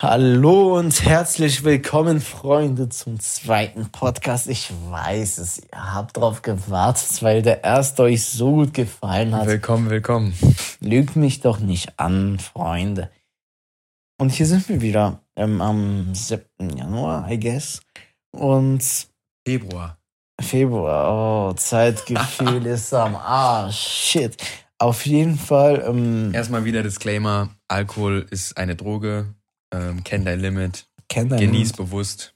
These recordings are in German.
Hallo und herzlich willkommen, Freunde, zum zweiten Podcast. Ich weiß es, ihr habt drauf gewartet, weil der erste euch so gut gefallen hat. Willkommen, willkommen. Lügt mich doch nicht an, Freunde. Und hier sind wir wieder ähm, am 7. Januar, I guess. Und Februar. Februar, oh, Zeitgefühl ist am Arsch. Shit. Auf jeden Fall. Ähm, Erstmal wieder Disclaimer: Alkohol ist eine Droge. Ähm, kenn dein Limit. kennt dein Genieß bewusst.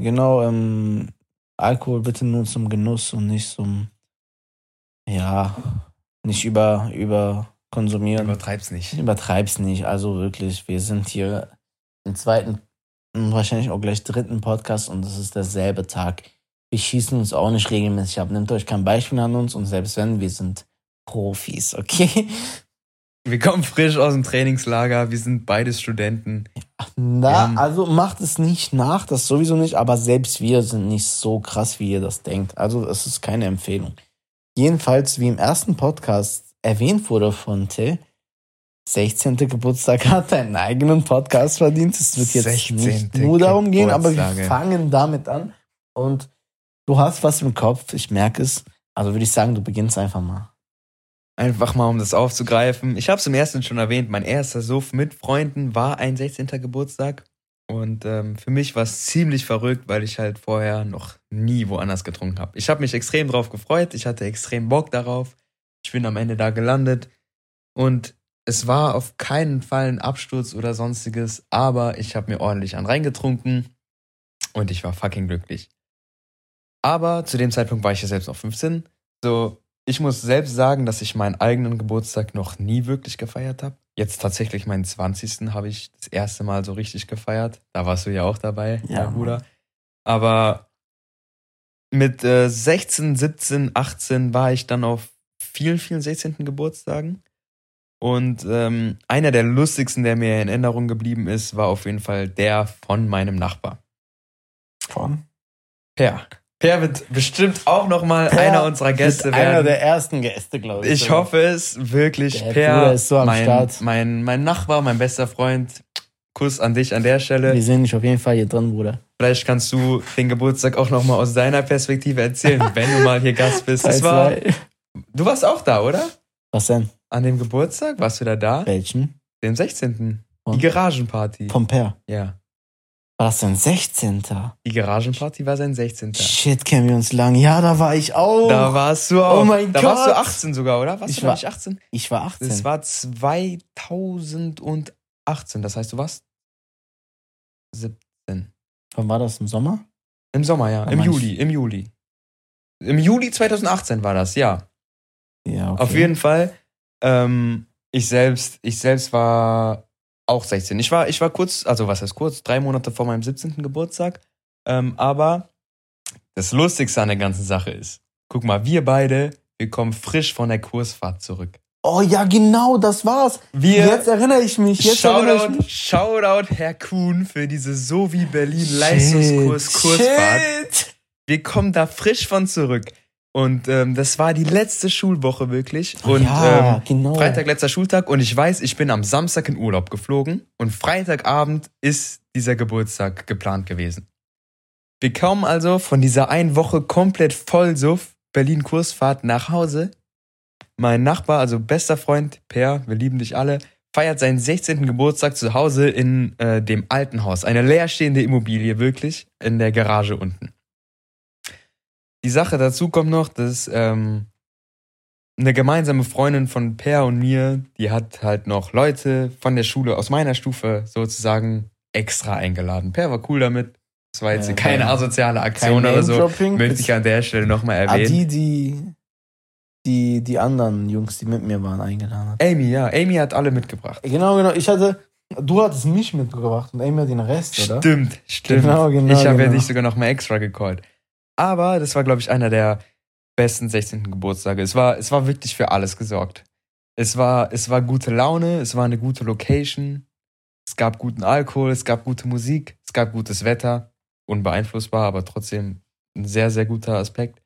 Genau, ähm, Alkohol bitte nur zum Genuss und nicht zum, ja, nicht über, über konsumieren. Übertreib's nicht. Übertreib's nicht. Also wirklich, wir sind hier im zweiten und wahrscheinlich auch gleich dritten Podcast und es ist derselbe Tag. Wir schießen uns auch nicht regelmäßig ab. Nehmt euch kein Beispiel an uns und selbst wenn, wir sind Profis, okay? Wir kommen frisch aus dem Trainingslager. Wir sind beides Studenten. Na, also macht es nicht nach, das sowieso nicht, aber selbst wir sind nicht so krass, wie ihr das denkt. Also es ist keine Empfehlung. Jedenfalls, wie im ersten Podcast erwähnt wurde von Till, 16. Geburtstag hat einen eigenen Podcast verdient. Es wird jetzt 16. nicht nur darum gehen, aber wir fangen damit an. Und du hast was im Kopf, ich merke es. Also würde ich sagen, du beginnst einfach mal. Einfach mal, um das aufzugreifen. Ich habe es im ersten schon erwähnt. Mein erster Suff mit Freunden war ein 16. Geburtstag. Und ähm, für mich war es ziemlich verrückt, weil ich halt vorher noch nie woanders getrunken habe. Ich habe mich extrem drauf gefreut. Ich hatte extrem Bock darauf. Ich bin am Ende da gelandet. Und es war auf keinen Fall ein Absturz oder sonstiges. Aber ich habe mir ordentlich an reingetrunken. Und ich war fucking glücklich. Aber zu dem Zeitpunkt war ich ja selbst noch 15. So, ich muss selbst sagen, dass ich meinen eigenen Geburtstag noch nie wirklich gefeiert habe. Jetzt tatsächlich meinen 20. habe ich das erste Mal so richtig gefeiert. Da warst du ja auch dabei, Ja. mein Bruder. Aber mit äh, 16, 17, 18 war ich dann auf vielen, vielen 16. Geburtstagen. Und ähm, einer der lustigsten, der mir in Erinnerung geblieben ist, war auf jeden Fall der von meinem Nachbar. Von? Per. Per wird bestimmt auch noch mal Per einer unserer Gäste werden. Einer der ersten Gäste, glaube ich. Ich sogar. hoffe es wirklich. Der Per, Bruder ist so am mein, Start. Mein, mein Nachbar, mein bester Freund. Kuss an dich an der Stelle. Wir sehen dich auf jeden Fall hier drin, Bruder. Vielleicht kannst du den Geburtstag auch noch mal aus deiner Perspektive erzählen, wenn du mal hier Gast bist. Es war, du warst auch da, oder? Was denn? An dem Geburtstag? Warst du da da? Welchen? Dem 16. Die Und? Garagenparty. Vom Per. Ja. War das denn 16.? Die Garagenparty war sein 16. Shit, kennen wir uns lang. Ja, da war ich auch. Da warst du auch. Oh mein da warst du Gott. 18 sogar, oder? Warst Ich du da war- nicht 18? ich war 18. Das war 2018. Das heißt, du warst 17. Wann war das? Im Sommer? Im Sommer, ja. Oh, Im Juli, im Juli. Im Juli 2018 war das, ja. Ja, okay. Auf jeden Fall. Ähm, ich selbst, ich selbst war auch 16. Ich war, ich war kurz, also was heißt kurz, drei Monate vor meinem 17. Geburtstag. Ähm, aber das Lustigste an der ganzen Sache ist, guck mal, wir beide, wir kommen frisch von der Kursfahrt zurück. Oh ja, genau, das war's. Wir, Jetzt erinnere ich mich. Jetzt erinnere ich Shoutout, mich. Shoutout Herr Kuhn für diese So wie Berlin Leistungskurs Kursfahrt. Shit. Wir kommen da frisch von zurück. Und ähm, das war die letzte Schulwoche wirklich. Und ja, ähm, genau. Freitag letzter Schultag und ich weiß, ich bin am Samstag in Urlaub geflogen und Freitagabend ist dieser Geburtstag geplant gewesen. Wir kommen also von dieser einen Woche komplett vollsuff Berlin Kursfahrt nach Hause. Mein Nachbar, also bester Freund Per, wir lieben dich alle, feiert seinen 16. Geburtstag zu Hause in äh, dem alten Haus. Eine leerstehende Immobilie, wirklich, in der Garage unten. Die Sache dazu kommt noch, dass ähm, eine gemeinsame Freundin von Per und mir, die hat halt noch Leute von der Schule aus meiner Stufe sozusagen extra eingeladen. Per war cool damit. Das war jetzt Ja, keine kein- asoziale Kein Aktion oder so. Möchte ich an der Stelle nochmal ah, erwähnen. die, die, die, die anderen Jungs, die mit mir waren, eingeladen hat. Amy, ja. Amy hat alle mitgebracht. Genau, genau. Ich hatte, du hattest mich mitgebracht und Amy hat den Rest, oder? Stimmt, stimmt. Genau, genau, ich habe ja genau. dich sogar nochmal extra gecallt. Aber das war, glaube ich, einer der besten 16. Geburtstage. Es war, es war wirklich für alles gesorgt. Es war, es war gute Laune, es war eine gute Location, es gab guten Alkohol, es gab gute Musik, es gab gutes Wetter. Unbeeinflussbar, aber trotzdem ein sehr, sehr guter Aspekt.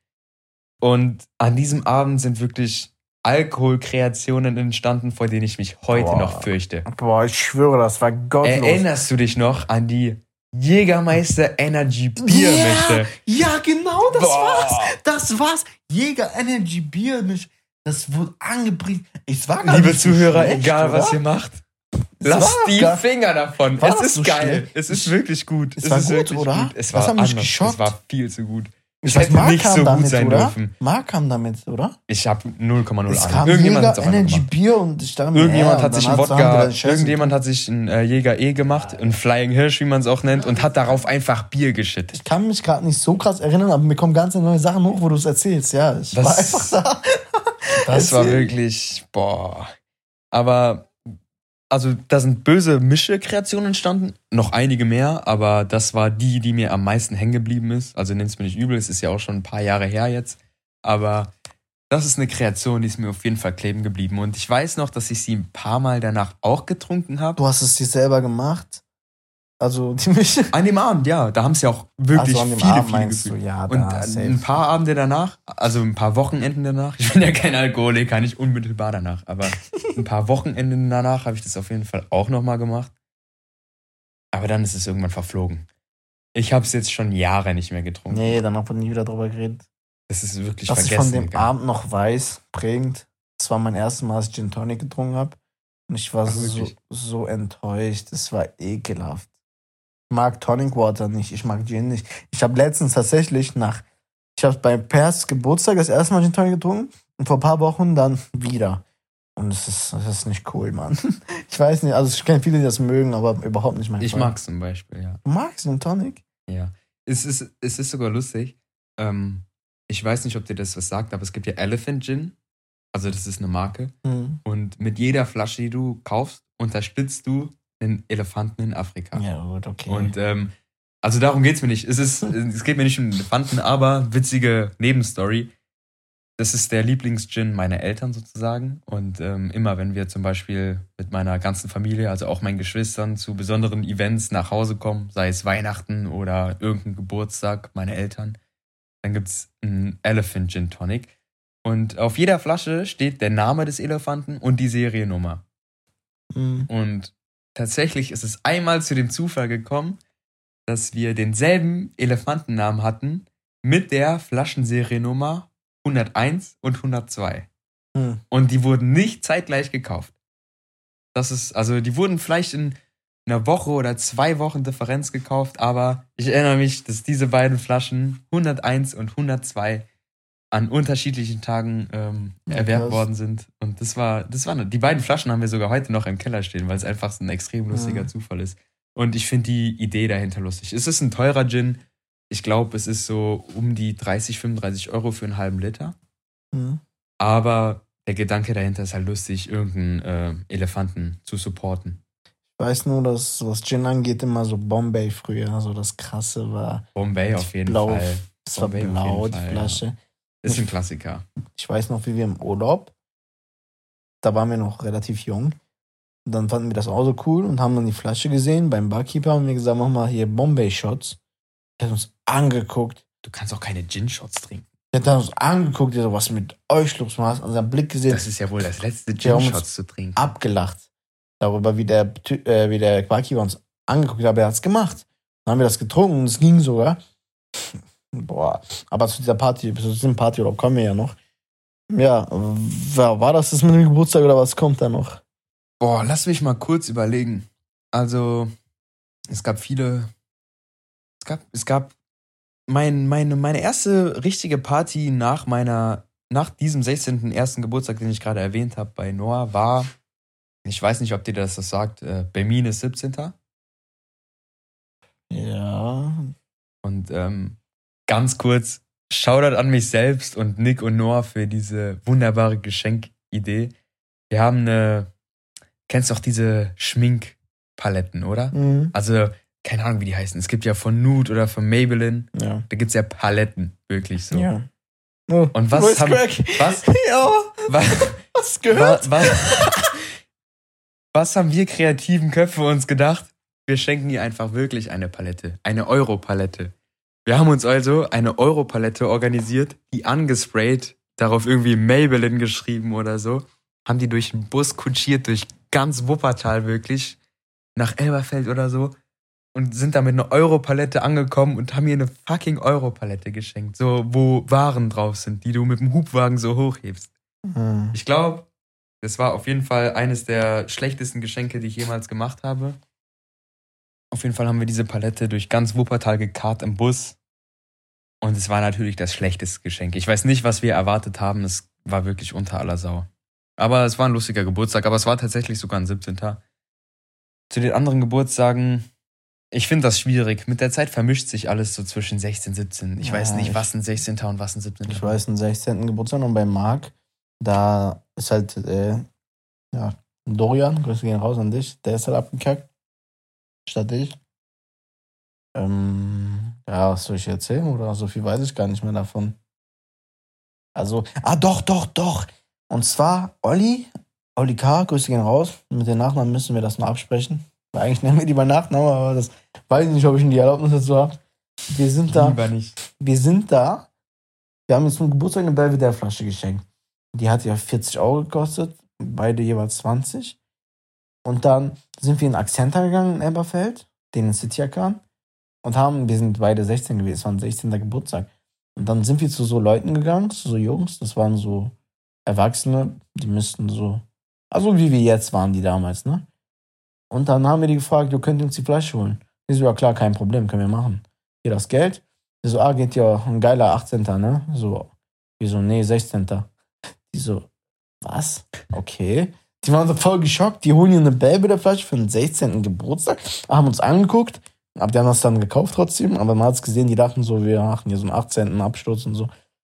Und an diesem Abend sind wirklich Alkoholkreationen entstanden, vor denen ich mich heute Boah. noch fürchte. Boah, ich schwöre, das war gottlos. Erinnerst du dich noch an die Jägermeister Energy Biermische? Ja, genau, das Boah. war's. Das war's. Jäger Energy Biermisch. Das wurde angepriesen. Es war gar Liebe nicht Zuhörer, schlecht, egal oder? was ihr macht, Es lasst war die gar- Finger davon. War Es das ist so geil. schlecht? Es ist Ich- wirklich gut. es war ist gut, wirklich oder? Gut. Es war mich anders. Es war viel zu gut. Ich Es weiß, hätte Mark nicht so gut damit, sein oder? dürfen. Mark kam damit, oder? Ich habe 0,0 Es Ahnung. kam Irgendjemand hat Jäger es auf einmal Energy gemacht. Bier und ich dachte mir, Irgendjemand ja, hat sich dann ein hat's- haben Wodka, irgendjemand hat sich ein äh, Jäger E gemacht, ein Flying Hirsch, wie man es auch nennt, und hat darauf einfach Bier geschüttet. Ich kann mich gerade nicht so krass erinnern, aber mir kommen ganz neue Sachen hoch, wo du es erzählst. Ja, ich Das- war einfach da. Das war Erzähl. wirklich, boah. Aber, also, da sind böse Mische-Kreationen entstanden. Noch einige mehr, aber das war die, die mir am meisten hängen geblieben ist. Also, nenn's mir nicht übel, es ist ja auch schon ein paar Jahre her jetzt. Aber das ist eine Kreation, die ist mir auf jeden Fall kleben geblieben. Und ich weiß noch, dass ich sie ein paar Mal danach auch getrunken habe. Du hast es dir selber gemacht. Also die Mische. An dem Abend, ja. Da haben es ja auch wirklich an dem viele, Abend viele meinst du, gefühlt. ja, Und ein paar Abende danach, also ein paar Wochenenden danach, ich bin ja kein Alkoholiker, nicht unmittelbar danach, aber ein paar Wochenenden danach habe ich das auf jeden Fall auch nochmal gemacht. Aber dann ist es irgendwann verflogen. Ich habe es jetzt schon Jahre nicht mehr getrunken. Nee, danach wurde nie wieder drüber geredet. Das ist wirklich Was ich vergessen. von dem gegangen. Abend noch weiß, prägend, das war mein erstes Mal, als ich Gin Tonic getrunken habe. Und ich war Ach, so, so enttäuscht. Es war ekelhaft. Ich mag Tonic Water nicht, ich mag Gin nicht. Ich habe letztens tatsächlich nach, ich habe bei Pers Geburtstag das erste Mal Gin Tonic getrunken und vor ein paar Wochen dann wieder. Und es ist, das ist nicht cool, Mann. Ich weiß nicht, also ich kenne viele, die das mögen, aber überhaupt nicht mein Ich Fall. mag es zum Beispiel, ja. Du magst Gin Tonic? Ja. Es ist, es ist sogar lustig. Ähm, ich weiß nicht, ob dir das was sagt, aber es gibt ja Elephant Gin. Also, das ist eine Marke. Hm. Und mit jeder Flasche, die du kaufst, unterstützt du einen Elefanten in Afrika. Ja, gut, okay. Und ähm, also darum geht's mir nicht. Es, ist, es geht mir nicht um Elefanten, aber witzige Nebenstory. Das ist der Lieblingsgin meiner Eltern sozusagen. Und ähm, immer, wenn wir zum Beispiel mit meiner ganzen Familie, also auch meinen Geschwistern, zu besonderen Events nach Hause kommen, sei es Weihnachten oder irgendein Geburtstag meiner Eltern, dann gibt's einen Elephant Gin Tonic. Und auf jeder Flasche steht der Name des Elefanten und die Seriennummer. Hm. Und tatsächlich ist es einmal zu dem Zufall gekommen, dass wir denselben Elefantennamen hatten mit der Flaschenseriennummer 101 und 102. Hm. Und die wurden nicht zeitgleich gekauft. Das ist, also die wurden vielleicht in einer Woche oder zwei Wochen Differenz gekauft, aber ich erinnere mich, dass diese beiden Flaschen 101 und 102 an unterschiedlichen Tagen ähm, Ja, erwerbt krass. worden sind. Und das war, das war, die beiden Flaschen haben wir sogar heute noch im Keller stehen, weil es einfach so ein extrem lustiger Mhm. Zufall ist. Und ich finde die Idee dahinter lustig. Es ist ein teurer Gin. Ich glaube, es ist so um die 30, 35 Euro für einen halben Liter. Hm. Aber der Gedanke dahinter ist halt lustig, irgendeinen äh, Elefanten zu supporten. Ich weiß nur, dass was Gin angeht, immer so Bombay früher, so das krasse war. Bombay auf jeden Blau. Fall. Es war Bombay blau, die Flasche. Ist ein Klassiker. Ich weiß noch, wie wir im Urlaub, da waren wir noch relativ jung. Und dann fanden wir das auch so cool und haben dann die Flasche gesehen beim Barkeeper und mir gesagt, mach mal hier Bombay-Shots. Er hat uns angeguckt. Du kannst auch keine Gin-Shots trinken. Er hat uns angeguckt, der so, was mit euch los? Man hat unseren Blick gesehen, Das ist ja wohl das letzte Gin-Shots zu trinken. abgelacht. Darüber, wie der, äh, wie der Barkeeper uns angeguckt hat, aber er hat es gemacht. Dann haben wir das getrunken und es ging sogar. Boah, aber zu dieser Party, zu diesem Partyurlaub kommen wir ja noch. Ja, war, war das das mit dem Geburtstag oder was kommt da noch? Boah, lass mich mal kurz überlegen. Also, es gab viele. Es gab, es gab mein, meine, meine erste richtige Party nach meiner, nach diesem 16. ersten Geburtstag, den ich gerade erwähnt habe bei Noah, war, ich weiß nicht, ob dir das das sagt, äh, Bermin ist 17. Ja, Und ähm, ganz kurz, Shoutout an mich selbst und Nick und Noah für diese wunderbare Geschenkidee. Wir haben eine, kennst doch diese Schminkpaletten, oder? mhm. Also, keine Ahnung, wie die heißen. Es gibt ja von Nude oder von Maybelline, ja. da gibt's ja Paletten, wirklich so. ja. Oh, Und was haben-. Was? Ja, Was, du gehört? was, was, was haben wir kreativen Köpfe uns gedacht? Wir schenken ihr einfach wirklich eine Palette, eine Euro-Palette. Wir haben uns also eine Euro-Palette organisiert, die angesprayt darauf irgendwie Maybelline geschrieben oder so. Haben die durch den Bus kutschiert, durch ganz Wuppertal wirklich, nach Elberfeld oder so. Und sind da mit einer Europalette angekommen und haben mir eine fucking Europalette geschenkt. So, wo Waren drauf sind, die du mit dem Hubwagen so hochhebst. Hm. Ich glaube, das war auf jeden Fall eines der schlechtesten Geschenke, die ich jemals gemacht habe. Auf jeden Fall haben wir diese Palette durch ganz Wuppertal gekarrt im Bus. Und es war natürlich das schlechteste Geschenk. Ich weiß nicht, was wir erwartet haben. Es war wirklich unter aller Sau. Aber es war ein lustiger Geburtstag. Aber es war tatsächlich sogar ein 17. Zu den anderen Geburtstagen, ich finde das schwierig. Mit der Zeit vermischt sich alles so zwischen 16 und 17. Ich Ja, weiß nicht, ich- was ein 16. und was ein 17. Ich weiß, den 16. Geburtstag und bei Marc, da ist halt, äh, ja, Dorian, Grüße gehen raus an dich, der ist halt abgekackt. Statt ich. Ähm, ja, was soll ich erzählen? Oder so viel weiß ich gar nicht mehr davon. Also, ah, doch, doch, doch. Und zwar Olli, Olli K., Grüße gehen raus. Mit den Nachnamen müssen wir das mal absprechen. Weil eigentlich nennen wir die bei Nachnamen, aber das weiß ich nicht, ob ich die Erlaubnis dazu habe. Wir sind da Lieber nicht. wir sind da. Wir haben jetzt zum Geburtstag eine Belvedere Flasche geschenkt. Die hat ja 40 Euro gekostet, beide jeweils 20. Und dann sind wir in Accenta gegangen in Elberfeld, den in City Arcan, und haben, wir sind beide 16 gewesen, es war ein 16. Geburtstag. Und dann sind wir zu so Leuten gegangen, zu so Jungs, das waren so Erwachsene, die müssten so, also wie wir jetzt waren, die damals, ne? Und dann haben wir die gefragt, du könnt uns die Flasche holen. Ich so, ja klar, kein Problem, können wir machen. Hier das Geld, die so, ah, geht ja ein geiler 18. ne? So, die so, nee, 16. Die so, was? Okay. Die waren so voll geschockt, die holen hier eine Belvedere-Flasche für den 16. Geburtstag, haben uns angeguckt, aber die haben das dann gekauft trotzdem, aber man hat es gesehen, die dachten so, wir machen hier so einen 18. Absturz und so.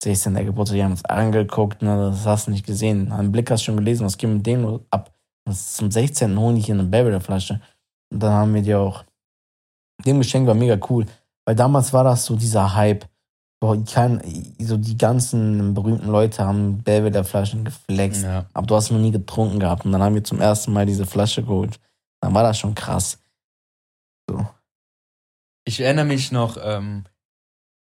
16. Geburtstag, die haben uns angeguckt, ne, das hast du nicht gesehen. Einen Blick hast du schon gelesen, was geht mit denen ab? Das zum 16. holen die hier eine Belvedere-Flasche. Und dann haben wir die auch. Dem Geschenk war mega cool. Weil damals war das so dieser Hype. Boah, kein, so die ganzen berühmten Leute haben Belvedere-Flaschen geflext. Ja. Aber du hast noch nie getrunken gehabt. Und dann haben wir zum ersten Mal diese Flasche geholt. Dann war das schon krass. So. Ich erinnere mich noch, ähm,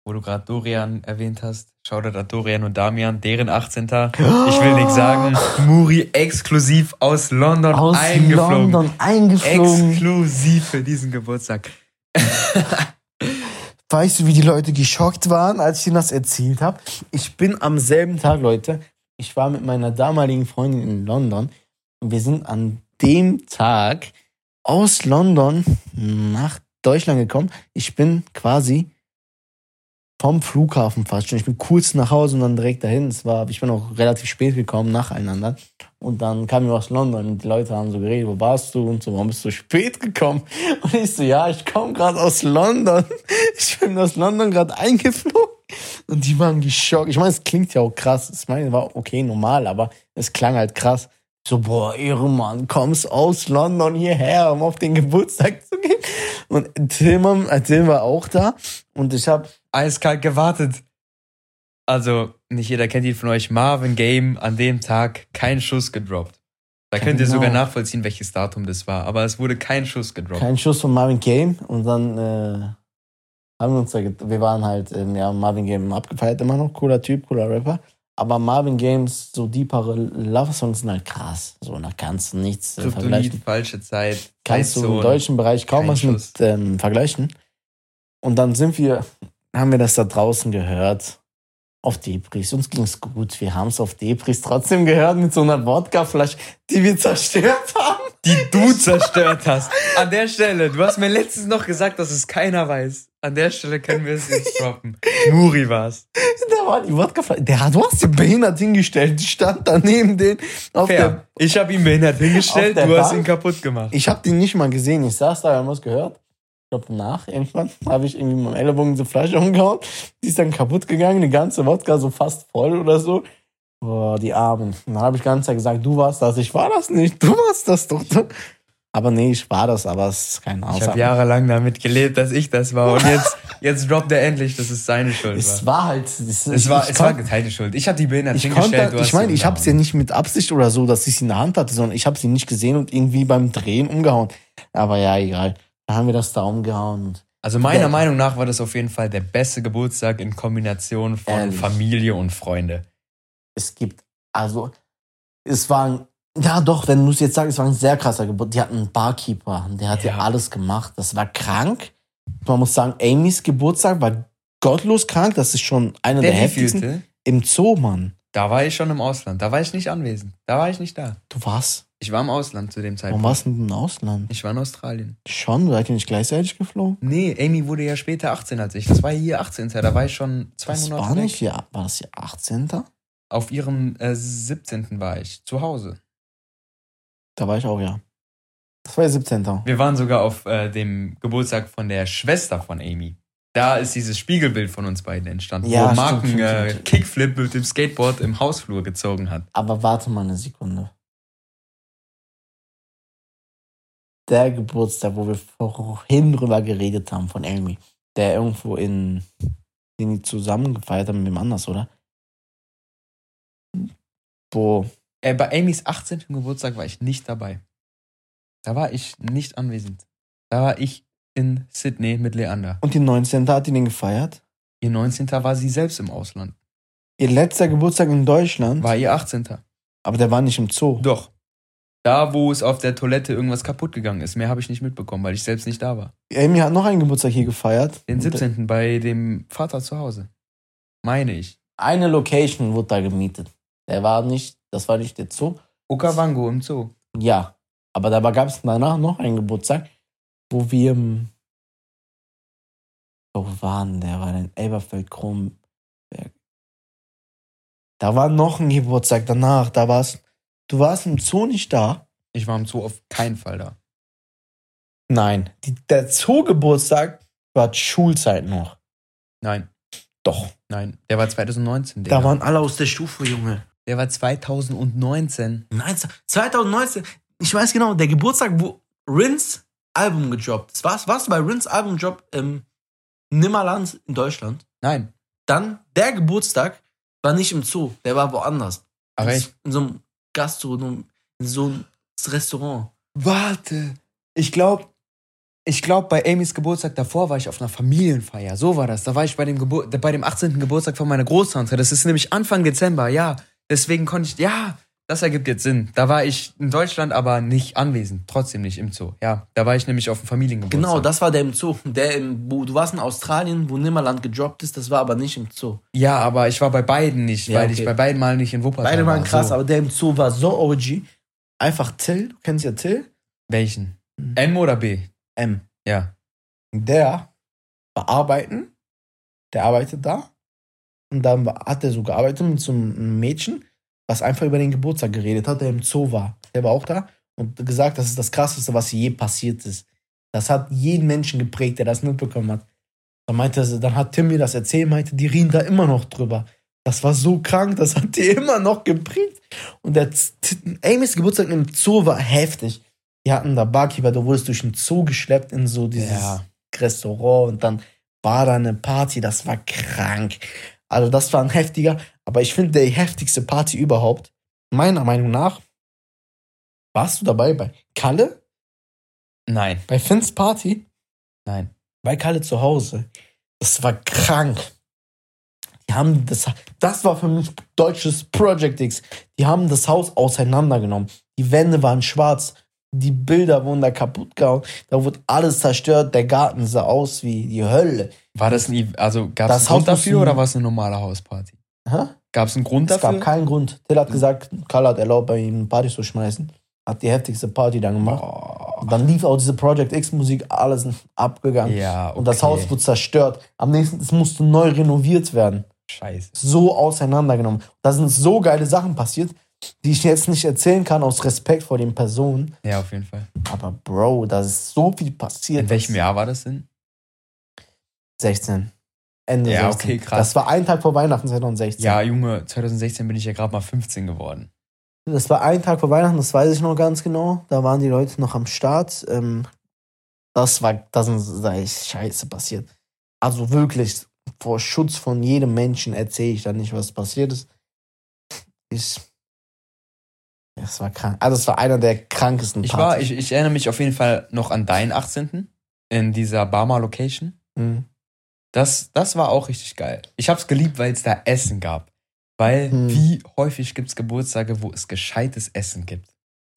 wo du gerade Dorian erwähnt hast. Shoutout an Dorian und Damian, deren 18. Ich will nichts sagen. Muri exklusiv aus London Aus eingeflogen. London eingeflogen. Exklusiv für diesen Geburtstag. Weißt du, wie die Leute geschockt waren, als ich ihnen das erzählt habe? Ich bin am selben Tag, Leute, ich war mit meiner damaligen Freundin in London und wir sind an dem Tag aus London nach Deutschland gekommen. Ich bin quasi vom Flughafen fast schon. Ich bin kurz nach Hause und dann direkt dahin. Es war, ich bin auch relativ spät gekommen, nacheinander. Und dann kamen wir aus London und die Leute haben so geredet, wo warst du und so, warum bist du spät gekommen? Und ich so, ja, ich komme gerade aus London. Ich bin aus London gerade eingeflogen. Und die waren geschockt. Ich meine, es klingt ja auch krass. Ich meine, war okay, normal, aber es klang halt krass. So, boah, Ehrenmann, kommst aus London hierher, um auf den Geburtstag zu gehen. Und Tillmann, äh, Till war auch da. Und ich habe Eiskalt gewartet. Also, nicht jeder kennt ihn von euch. Marvin Game an dem Tag kein Schuss gedroppt. Da könnt ihr genau. sogar nachvollziehen, welches Datum das war. Aber es wurde kein Schuss gedroppt. keinen Schuss von Marvin Game. Und dann äh, haben wir uns da, wir waren halt, ähm, ja, Marvin Game abgefeiert, immer noch, cooler Typ, cooler Rapper. Aber Marvin Games, so deepere Love-Songs sind halt krass. So, da kannst du nichts äh, vergleichen. falsche Zeit. Kannst du im deutschen Bereich kaum kein was Schuss. mit ähm, vergleichen. Und dann sind wir, haben wir das da draußen gehört. Auf Depris. Uns ging's gut. Wir haben es auf Depris trotzdem gehört mit so einer Wodkaflasche, die wir zerstört haben. die du zerstört hast. An der Stelle, du hast mir letztens noch gesagt, dass es keiner weiß. An der Stelle können wir es jetzt droppen. Muri war's. Da war die Wodkaflasche. Der hat, du hast die behindert hingestellt. Die stand daneben den auf der. Fair. Ich habe ihn behindert hingestellt, der du hast Bank? ihn kaputt gemacht. Ich habe den nicht mal gesehen. Ich saß da, haben was gehört. Ich glaube, danach irgendwann habe ich irgendwie mit meinem Ellbogen diese Flasche umgehauen. Die ist dann kaputt gegangen, die ganze Wodka so fast voll oder so. Boah, die Armen. Und dann habe ich die ganze Zeit gesagt, du warst das. Ich war das nicht. Du warst das doch. Aber nee, ich war das, aber es ist keine Ich habe Aussage. jahrelang damit gelebt, dass ich das war. Und jetzt, jetzt droppt er endlich, dass es seine Schuld Es war. war halt. Es, Es war, es war geteilte Schuld. Ich habe die behindert ich hingestellt. konnte, ich meine, sie ich habe es ja nicht mit Absicht oder so, dass ich sie in der Hand hatte, sondern ich habe sie nicht gesehen und irgendwie beim Drehen umgehauen. Aber ja, egal. Dann haben wir das da umgehauen. Also meiner Ja. Meinung nach war das auf jeden Fall der beste Geburtstag in Kombination von Ehrlich. Familie und Freunde. es gibt, also, es war ein, ja doch, wenn du es jetzt sagst, es war ein sehr krasser Geburt. Die hatten einen Barkeeper, der hat ja alles gemacht. Das war krank. Man muss sagen, Amys Geburtstag war gottlos krank. Das ist schon einer der, Der heftigsten. Im Zoo, Mann. Da war ich schon im Ausland. Da war ich nicht anwesend. Da war ich nicht da. Du warst, Ich war im Ausland zu dem warum Zeitpunkt. warst du denn im Ausland? Ich war in Australien. Schon, seid ihr nicht gleichzeitig geflogen? Nee, Amy wurde ja später 18 als ich. Das war hier 18. Da war ich schon zwei Das Monate war weg. nicht, ja, war das hier 18. Auf ihrem äh, 17. war ich zu Hause. Da war ich auch, ja. Das war ja 17. Wir waren sogar auf äh, dem Geburtstag von der Schwester von Amy. Da ist dieses Spiegelbild von uns beiden entstanden, Ja, wo stimmt, Mark einen stimmt, äh, stimmt. Kickflip mit dem Skateboard im Hausflur gezogen hat. Aber warte mal eine Sekunde. Der Geburtstag, wo wir vorhin drüber geredet haben, von Amy, der irgendwo in, den die zusammen gefeiert haben mit wem anders, oder? Wo, Äh, bei Amys 18. Geburtstag war ich nicht dabei. Da war ich nicht anwesend. Da war ich in Sydney mit Leander. und die 19. hat die den gefeiert? Ihr 19. war sie selbst im Ausland. Ihr letzter Geburtstag in Deutschland, War ihr 18. aber der war nicht im Zoo. Doch. Da, wo es auf der Toilette irgendwas kaputt gegangen ist. Mehr habe ich nicht mitbekommen, weil ich selbst nicht da war. Amy hat noch einen Geburtstag hier gefeiert. Den 17. bei dem Vater zu Hause. Meine ich. Eine Location wurde da gemietet. Der war nicht, das war nicht der Zoo. Okavango im Zoo. Ja, aber da gab es danach noch einen Geburtstag, wo wir im. Wo waren der? War in Elberfeld Kronberg. Da war noch ein Geburtstag danach. Da war's. Du warst im Zoo nicht da? Ich war im Zoo auf keinen Fall da. Nein. Die, der Zoo-Geburtstag war Schulzeit noch. Nein, Doch. nein. Der war 2019. Da Digga. waren alle aus der Stufe, Junge. Der war 2019. Nein, 2019. Ich weiß genau, der Geburtstag, wo Rins Album gedroppt ist. Warst, warst du bei Rins Album Drop im Nimmerland in Deutschland? Nein. Dann, der Geburtstag war nicht im Zoo, der war woanders. Ach in, in so einem Gastronom, in so einem Restaurant. Warte. Ich glaube, ich glaube, bei Amys Geburtstag davor war ich auf einer Familienfeier. So war das. Da war ich bei dem, Gebur bei dem 18. Geburtstag von meiner Großtante. Das ist nämlich Anfang Dezember, ja. Deswegen konnte ich, ja, das ergibt jetzt Sinn. Da war ich in Deutschland, aber nicht anwesend. Trotzdem nicht im Zoo. Ja, da war ich nämlich auf dem Familiengeburtstag. Genau, das war der im Zoo. Der im, du warst in Australien, wo Nimmerland gedroppt ist, das war aber nicht im Zoo. Ja, aber ich war bei beiden nicht, Ja, weil okay. ich bei beiden Mal nicht in Wuppertal Beide waren war. krass, so. aber der im Zoo war so OG. Einfach Till, du kennst ja Till? Welchen? Mhm. M oder B? M. Ja. der war arbeiten, der arbeitet da. Und dann war- hat er so gearbeitet mit so einem Mädchen, was einfach über den Geburtstag geredet hat, der im Zoo war. Der war auch da und gesagt, das ist das Krasseste, was je passiert ist. Das hat jeden Menschen geprägt, der das mitbekommen hat. Dann meinte sie, dann hat Tim mir das erzählt, meinte, die reden da immer noch drüber. Das war so krank, das hat die immer noch geprägt. Und der Amy's Geburtstag im Zoo war heftig. Die hatten da Barkeeper, du wurdest durch den Zoo geschleppt in so dieses Ja. Restaurant und dann war da eine Party, das war krank. Also das war ein heftiger, aber ich finde die heftigste Party überhaupt, meiner Meinung nach, warst du dabei bei Kalle, Nein, bei Finns Party, nein. bei Kalle zu Hause. Das war krank. Die haben das, das war für mich deutsches Project X. Die haben das Haus auseinandergenommen. Die Wände waren schwarz. Die Bilder wurden da kaputt gehauen. Da wurde alles zerstört. Der Garten sah aus wie die Hölle. War das ein, also gab es einen Grund Haus dafür oder war es eine normale Hausparty? Gab es einen Grund Es dafür? gab keinen Grund. Till hat gesagt, Karl hat erlaubt, bei ihm eine Party zu schmeißen. Hat die heftigste Party dann gemacht. Und dann lief auch diese Project X Musik, alles abgegangen. Ja, okay. Und das Haus wurde zerstört. Am nächsten, es musste neu renoviert werden. Scheiße. So auseinandergenommen. Da sind so geile Sachen passiert, die ich jetzt nicht erzählen kann, aus Respekt vor den Personen. Ja, auf jeden Fall. Aber Bro, da ist so viel passiert. In welchem Jahr war das denn? 16. Ende Ja, 16. okay, krass. Das war ein Tag vor Weihnachten 2016. Ja, Junge, 2016 bin ich ja gerade mal 15 geworden. Das war ein Tag vor Weihnachten, das weiß ich noch ganz genau. Da waren die Leute noch am Start. Ähm, das war, das ist da ist Scheiße passiert. Also wirklich, vor Schutz von jedem Menschen erzähle ich dann nicht, was passiert ist. Ich, das war krank. Also, es war einer der krankesten Ich war, ich, ich erinnere mich auf jeden Fall noch an deinen 18. in dieser Barmer Location. Mhm. Das, das war auch richtig geil. Ich hab's geliebt, weil es da Essen gab. Weil Hm. wie häufig gibt es Geburtstage, wo es gescheites Essen gibt?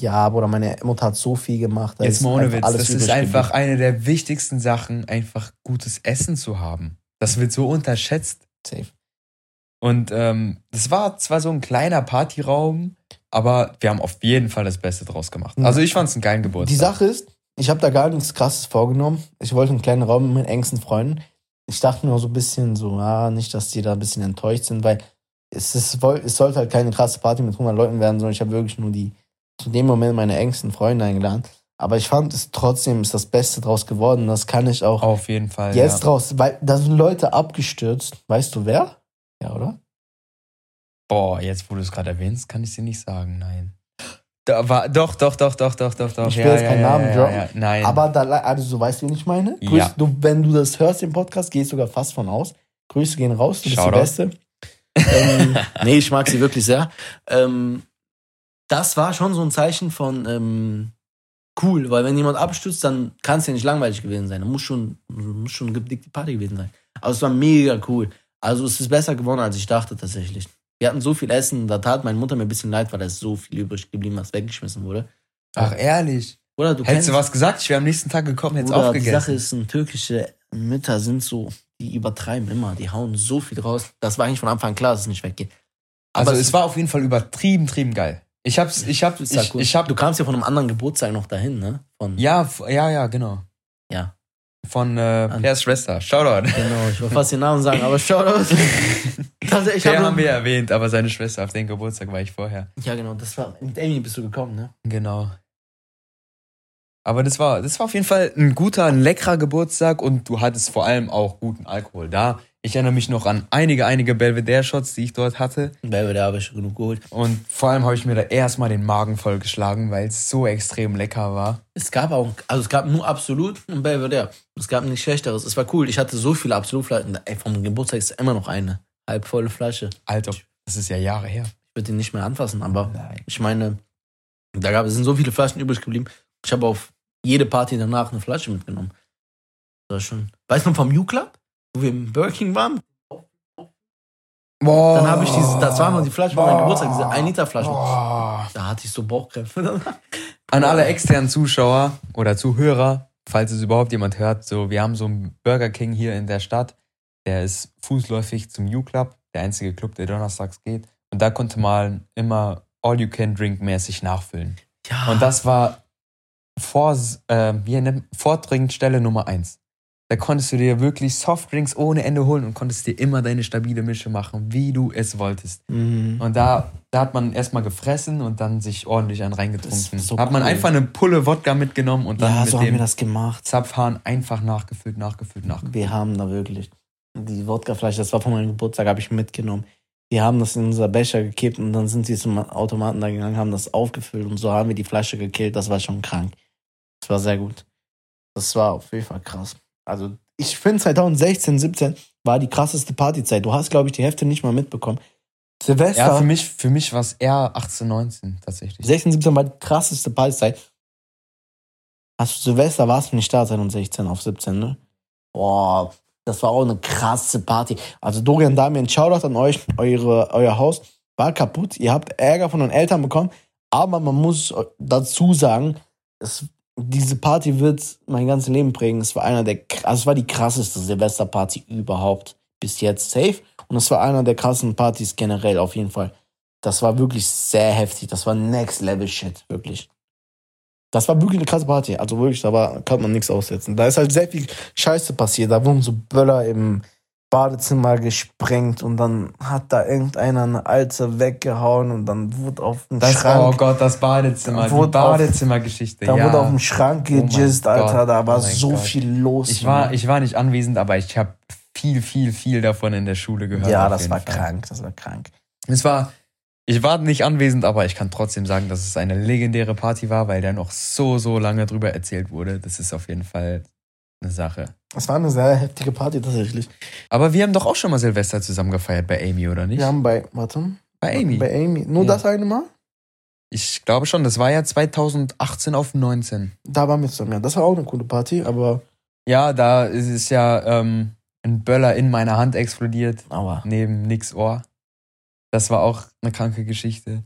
Ja, Bruder, meine Mutter hat so viel gemacht. da Jetzt mal ohne Witz, alles das ist einfach geblieben. eine der wichtigsten Sachen, einfach gutes Essen zu haben. Das wird so unterschätzt. Safe. Und ähm, das war zwar so ein kleiner Partyraum, aber wir haben auf jeden Fall das Beste draus gemacht. Also ich fand es einen geilen Geburtstag. Die Sache ist, ich habe da gar nichts Krasses vorgenommen. Ich wollte einen kleinen Raum mit meinen engsten Freunden. Ich dachte nur so ein bisschen so, ah, nicht, dass die da ein bisschen enttäuscht sind, weil es, ist, es sollte halt keine krasse Party mit 100 Leuten werden, sondern ich habe wirklich nur die, zu dem Moment meine engsten Freunde eingeladen. Aber ich fand es trotzdem ist das Beste draus geworden. Das kann ich auch auf jeden Fall. jetzt ja. draus, weil da sind Leute abgestürzt. Weißt du wer? Ja, oder? Boah, jetzt wo du es gerade erwähnst, kann ich dir nicht sagen, nein. Da war, doch, doch, doch, doch, doch, doch, doch. Ich will jetzt keinen Namen droppen, Nein. Aber da, also du weißt, wen ich meine. Ja. Grüß, du, wenn du das hörst im Podcast, gehst sogar fast von aus. Grüße gehen raus, du bist Shoutout. die Beste. ähm, nee, ich mag sie wirklich sehr. Ähm, das war schon so ein Zeichen von ähm, cool, weil wenn jemand abstürzt, dann kann es ja nicht langweilig gewesen sein. Dann muss schon, muss schon eine gedickte Party gewesen sein. Aber es war mega cool. Also es ist besser geworden, als ich dachte tatsächlich. Wir hatten so viel Essen, da tat meine Mutter mir ein bisschen leid, weil da ist so viel übrig geblieben, was weggeschmissen wurde. Ach, ehrlich. Oder du Hättest du was gesagt? Ich wäre am nächsten Tag gekommen, hätte es Bruder, Die Sache aufgegessen. ist, türkische Mütter sind so, die übertreiben immer, die hauen so viel raus. Das war eigentlich von Anfang an klar, dass es nicht weggeht. Also Aber es war auf jeden Fall übertrieben, trieben geil. Ich hab's, ich hab, ist ja ich, ich hab, du kamst ja von einem anderen Geburtstag noch dahin, ne? Von, ja, ja, ja, genau. Ja. Von äh, Pers Schwester. Shoutout. Genau, ich wollte fast den Namen sagen, aber Shoutout. das, ich hab- haben wir erwähnt, aber seine Schwester, auf den Geburtstag war ich vorher. Ja, genau, das war, mit Amy bist du gekommen, ne? Genau. Aber das war, das war auf jeden Fall ein guter, ein leckerer Geburtstag und du hattest vor allem auch guten Alkohol da. Ich erinnere mich noch an einige, einige Belvedere-Shots, die ich dort hatte. Da habe ich schon genug geholt. Und vor allem habe ich mir da erstmal den Magen vollgeschlagen, weil es so extrem lecker war. Es gab auch, also es gab nur Absolut und Belvedere. Es gab nichts Schlechteres. Es war cool. Ich hatte so viele Absolutflaschen. Ey, vom Geburtstag ist immer noch eine halbvolle Flasche. Alter, das ist ja Jahre her. Ich würde den nicht mehr anfassen, aber Nein. ich meine, da gab es sind so viele Flaschen übrig geblieben. Ich habe auf jede Party danach eine Flasche mitgenommen. Das war schon. Weißt du noch vom U-Club? Wo wir im Burger King waren? Boah. Dann habe ich diese, das waren noch die Flaschen von meinem Geburtstag, diese 1 Liter Flaschen. Boah. Da hatte ich so Bauchkrämpfe. An alle externen Zuschauer oder Zuhörer, falls es überhaupt jemand hört, so, wir haben so einen Burger King hier in der Stadt. Der ist fußläufig zum U-Club, der einzige Club, der donnerstags geht. Und da konnte man immer All-You-Can-Drink-mäßig nachfüllen. Ja. Und das war vor, äh, nennt Vortrinkstelle Nummer eins. Da konntest du dir wirklich Softdrinks ohne Ende holen und konntest dir immer deine stabile Mische machen, wie du es wolltest. Mhm. Und da, da hat man erstmal gefressen und dann sich ordentlich einen reingetrunken. So hat man cool. einfach eine Pulle Wodka mitgenommen und dann Ja, mit so haben wir dem das gemacht. Zapfhahn einfach nachgefüllt, nachgefüllt, nachgefüllt. Wir haben da wirklich die Wodkaflasche, das war von meinem Geburtstag, habe ich mitgenommen. Wir haben das in unser Becher gekippt und dann sind sie zum Automaten da gegangen, haben das aufgefüllt und so haben wir die Flasche gekillt. Das war schon krank. Das war sehr gut. Das war auf jeden Fall krass. Also ich finde 2016, 17 war die krasseste Partyzeit. Du hast, glaube ich, die Hälfte nicht mal mitbekommen. Silvester, Ja, für mich, für mich war es eher 18, 19 tatsächlich. 16, 17 war die krasseste Partyzeit. Hast du Silvester warst du nicht da 2016 auf 17, ne? Boah, das war auch eine krasse Party. Also Dorian Damien, Shoutout an euch, eure, euer Haus war kaputt. Ihr habt Ärger von den Eltern bekommen, aber man muss dazu sagen, es, diese Party wird mein ganzes Leben prägen. Es war einer der, also es war die krasseste Silvesterparty überhaupt bis jetzt safe und es war einer der krassen Partys generell auf jeden Fall. Das war wirklich sehr heftig. Das war Next Level Shit, wirklich. Das war wirklich eine krasse Party. Also wirklich, da war, kann man nichts aussetzen. Da ist halt sehr viel Scheiße passiert. Da wurden so Böller im Badezimmer gesprengt und dann hat da irgendeiner eine alte weggehauen und dann wurde auf dem Das, Schrank, oh Gott, das Badezimmer, die Wurde auf- Badezimmergeschichte. da ja. wurde auf dem Schrank Oh mein gejizzt, Alter. Gott, Da war oh so Gott. viel los. ich, war, ich war nicht anwesend, aber ich habe viel, viel, viel davon in der Schule gehört. ja, das war Fall. krank. Das war krank. Es war, ich war nicht anwesend, aber ich kann trotzdem sagen, dass es eine legendäre Party war, weil da noch so, so lange drüber erzählt wurde. Das ist auf jeden Fall eine Sache. Das war eine sehr heftige Party tatsächlich. Aber wir haben doch auch schon mal Silvester zusammen gefeiert bei Amy, oder nicht? Wir haben bei, warte, bei Amy. bei Amy, nur Ja. das eine Mal? Ich glaube schon, das war ja 2018 auf 19. Da waren wir zusammen, ja. Das war auch eine coole Party, aber, Ja, da ist es ja ähm, ein Böller in meiner Hand explodiert, aber neben Nicks Ohr. Das war auch eine kranke Geschichte.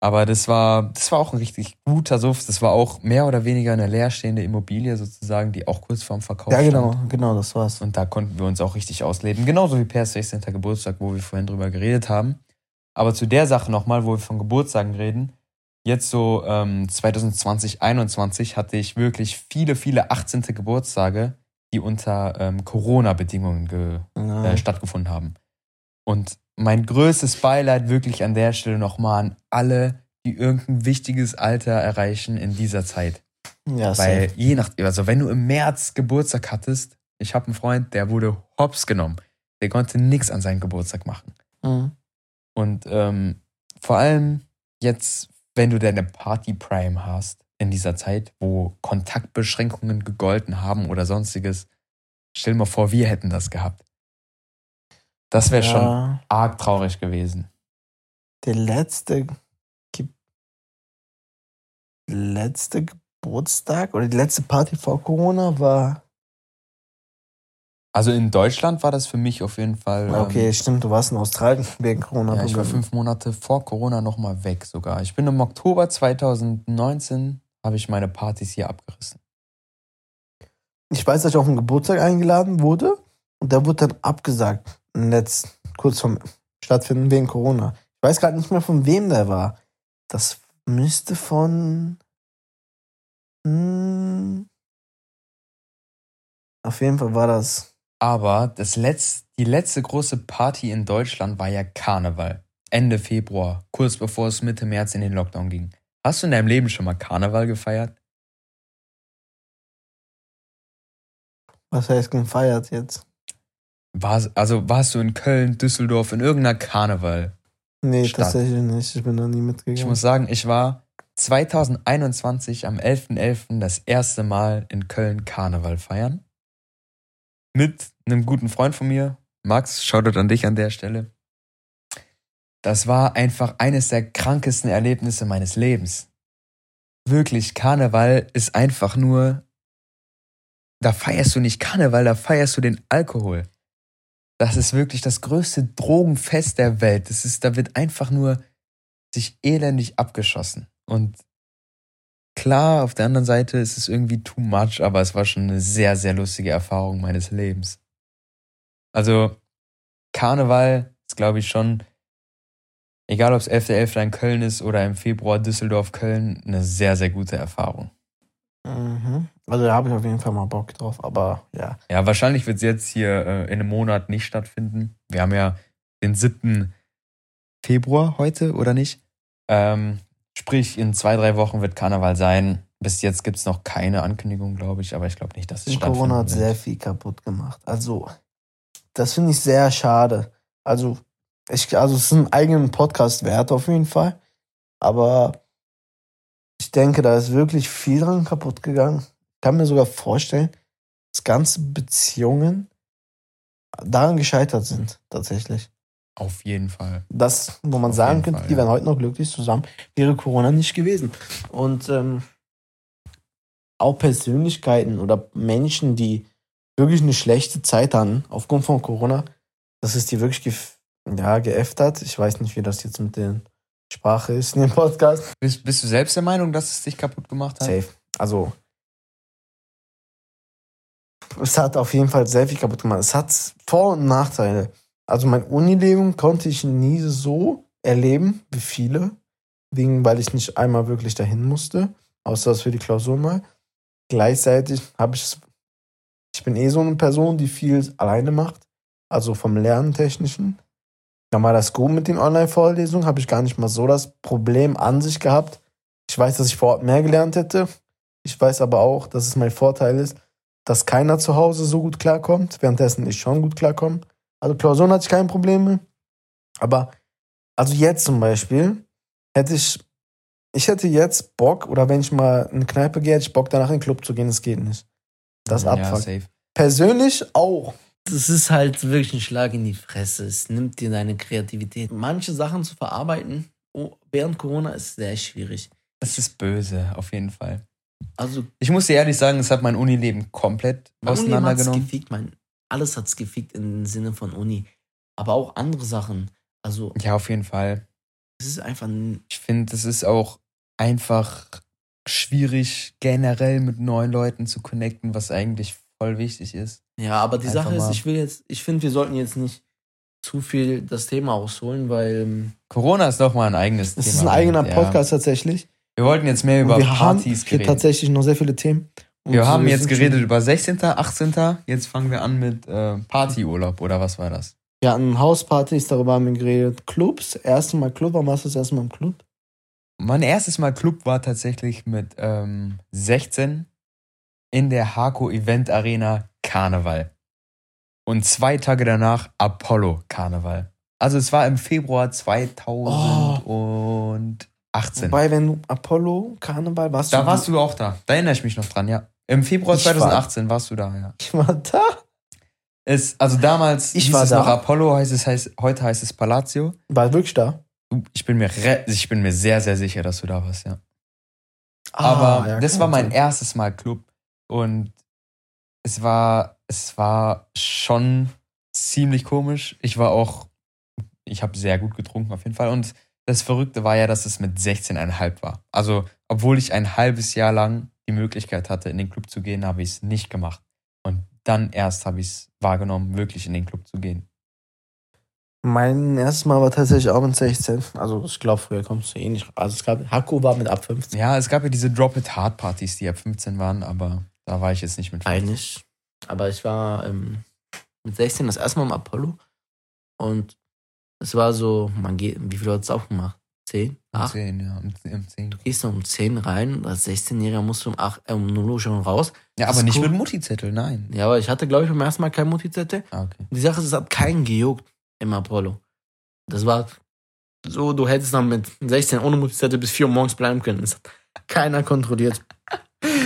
Aber das war, das war auch ein richtig guter Suff. Das war auch mehr oder weniger eine leerstehende Immobilie sozusagen, die auch kurz vorm Verkauf Ja, genau, stand. genau, das war's. Und da konnten wir uns auch richtig ausleben. Genauso wie Pers 16. Geburtstag, wo wir vorhin drüber geredet haben. Aber zu der Sache nochmal, wo wir von Geburtstagen reden. Jetzt so ähm, 2020, 2021 hatte ich wirklich viele, viele 18. Geburtstage, die unter ähm, Corona-Bedingungen ge Ja. äh, stattgefunden haben. Und mein größtes Beileid wirklich an der Stelle nochmal an alle, die irgendein wichtiges Alter erreichen in dieser Zeit. ja, Weil safe. je nach, also wenn du im März Geburtstag hattest, ich habe einen Freund, der wurde hops genommen. Der konnte nichts an seinen Geburtstag machen. Mhm. Und ähm, vor allem jetzt, wenn du deine Party Prime hast in dieser Zeit, wo Kontaktbeschränkungen gegolten haben oder sonstiges, stell dir mal vor, wir hätten das gehabt. Das wäre schon ja, arg traurig gewesen. der letzte, Ge letzte Geburtstag oder die letzte Party vor Corona war. Also in Deutschland war das für mich auf jeden Fall. Okay, Ähm, stimmt, du warst in Australien wegen Corona. ja, ich war fünf Monate vor Corona nochmal weg sogar. Ich bin im Oktober 2019, habe ich meine Partys hier abgerissen. Ich weiß, dass ich auf einen Geburtstag eingeladen wurde und der wurde dann abgesagt. Letzt, kurz vom Stattfinden wegen Corona. Ich weiß gerade nicht mehr, von wem der war. Das müsste von. Hm, auf jeden Fall war das. Aber das letzt, die letzte große Party in Deutschland war ja Karneval. Ende Februar, kurz bevor es Mitte März in den Lockdown ging. Hast du in deinem Leben schon mal Karneval gefeiert? Was heißt gefeiert jetzt? War, also warst du in Köln, Düsseldorf, in irgendeiner Karneval? Nee, Stadt. tatsächlich nicht. Ich bin da nie mitgegangen. Ich muss sagen, ich war 2021 am 11.11. das erste Mal in Köln Karneval feiern. Mit einem guten Freund von mir, Max, Shoutout an dich an der Stelle. Das war einfach eines der krankesten Erlebnisse meines Lebens. Wirklich, Karneval ist einfach nur, da feierst du nicht Karneval, da feierst du den Alkohol. Das ist wirklich das größte Drogenfest der Welt. Das ist, da wird einfach nur sich elendig abgeschossen. Und klar, auf der anderen Seite ist es irgendwie too much, aber es war schon eine sehr, sehr lustige Erfahrung meines Lebens. Also, Karneval ist, glaube ich, schon, egal ob es 11.11. in Köln ist oder im Februar Düsseldorf-Köln, eine sehr, sehr gute Erfahrung. Mhm. Also da habe ich auf jeden Fall mal Bock drauf, aber ja. Ja, wahrscheinlich wird es jetzt hier äh, in einem Monat nicht stattfinden. Wir haben ja den 7. Februar heute, oder nicht? Ähm, sprich, in zwei, drei Wochen wird Karneval sein. Bis jetzt gibt es noch keine Ankündigung, glaube ich, aber ich glaube nicht, dass es stattfindet. Corona hat sehr viel kaputt gemacht. Also, das finde ich sehr schade. Also, ich, also es ist ein eigenen Podcast wert auf jeden Fall. Aber ich denke, da ist wirklich viel dran kaputt gegangen. Ich kann mir sogar vorstellen, dass ganze Beziehungen daran gescheitert sind, tatsächlich. Auf jeden Fall. Das, wo man Auf sagen könnte, Fall, die ja. wären heute noch glücklich zusammen, wäre Corona nicht gewesen. Und ähm, auch Persönlichkeiten oder Menschen, die wirklich eine schlechte Zeit hatten aufgrund von Corona, dass es die wirklich gef ja, geäfft hat. Ich weiß nicht, wie das jetzt mit der Sprache ist in dem Podcast. Bist, bist du selbst der Meinung, dass es dich kaputt gemacht hat? Safe. Also, es hat auf jeden Fall sehr viel kaputt gemacht. Es hat Vor- und Nachteile. Also, mein Unileben konnte ich nie so erleben wie viele, wegen, weil ich nicht einmal wirklich dahin musste, außer das für die Klausur mal. Gleichzeitig habe ich es, ich bin eh so eine Person, die viel alleine macht, also vom Lernen technischen. Dann war das gut mit den Online-Vorlesungen, habe ich gar nicht mal so das Problem an sich gehabt. Ich weiß, dass ich vor Ort mehr gelernt hätte. Ich weiß aber auch, dass es mein Vorteil ist, dass keiner zu Hause so gut klarkommt, währenddessen ich schon gut klarkomme. Also Klausuren hatte ich keine Probleme. Aber, also jetzt zum Beispiel, hätte ich, ich hätte jetzt Bock, oder wenn ich mal in eine Kneipe gehe, hätte ich Bock, danach in den Club zu gehen, das geht nicht. Das ja, abfuckt. Persönlich auch. Das ist halt wirklich ein Schlag in die Fresse. Es nimmt dir deine Kreativität. Manche Sachen zu verarbeiten oh, während Corona ist sehr schwierig. Das ist böse, auf jeden Fall. Also, Ich muss dir ehrlich sagen, es hat mein Unileben komplett mein auseinandergenommen. gefickt, mein, alles hat's gefickt im Sinne von Uni. Aber auch andere Sachen. Also, Ja, auf jeden Fall. es ist einfach. Ich finde, es ist auch einfach schwierig, generell mit neuen Leuten zu connecten, was eigentlich voll wichtig ist. Ja, aber die Einfach Sache ist, ich will jetzt, ich finde, wir sollten jetzt nicht zu viel das Thema ausholen, weil ähm, Corona ist doch mal ein eigenes Das Thema. ist ein eigener Ja. Podcast tatsächlich. Wir wollten jetzt mehr über wir haben Partys hier reden. tatsächlich noch sehr viele Themen. Und Wir haben jetzt geredet über 16., 18. Jetzt fangen wir an mit äh, Partyurlaub oder was war das? wir hatten Hauspartys, darüber haben wir geredet. Clubs, erste Mal Club, wann warst du das erste Mal im Club? Mein erstes Mal Club war tatsächlich mit ähm, 16 in der Hako Event Arena Karneval. Und zwei Tage danach Apollo Karneval. Also es war im Februar 2018. Wobei, wenn Apollo, Karneval, warst da du. warst du auch da. Da erinnere ich mich noch dran, ja. Im Februar Ich war- 2018 warst du da, ja. Ich war da. Es, also damals Ich hieß war es da. noch Apollo, heißt es, heißt, heute heißt es Palazzo. War wirklich da. Ich bin, mir ich bin mir sehr, sehr sicher, dass du da warst, ja. Ah, Aber ja, das war mein sein. erstes Mal Club und es war, es war schon ziemlich komisch. Ich war auch, ich habe sehr gut getrunken auf jeden Fall und das Verrückte war ja, dass es mit 16,5 war. Also, obwohl ich ein halbes Jahr lang die Möglichkeit hatte, in den Club zu gehen, habe ich es nicht gemacht. Und dann erst habe ich es wahrgenommen, wirklich in den Club zu gehen. Mein erstes Mal war tatsächlich auch mit 16. Also ich glaube, früher kommst du eh nicht. Also es gab, Hakko war mit ab 15. Ja, es gab ja diese Drop-It-Hard-Partys, die ab 15 waren, aber da war ich jetzt nicht mit 15. Eigentlich. Aber ich war ähm, mit 16 das erste Mal im Apollo. Und es war so, man geht, wie viel hat es aufgemacht? 10? Um 8? 10, ja, um, um 10. Du gehst um 10 rein, als 16-Jähriger musst du um, 8, äh, um 0 Uhr schon raus. Ja, Das aber nicht cool. mit Multizettel, nein. Ja, aber ich hatte, glaube ich, beim ersten Mal kein Multizettel. Ah, okay. Die Sache ist, es hat keinen gejuckt im Apollo. Das war so, du hättest dann mit 16 ohne Multizettel bis 4 Uhr morgens bleiben können. Das hat keiner kontrolliert.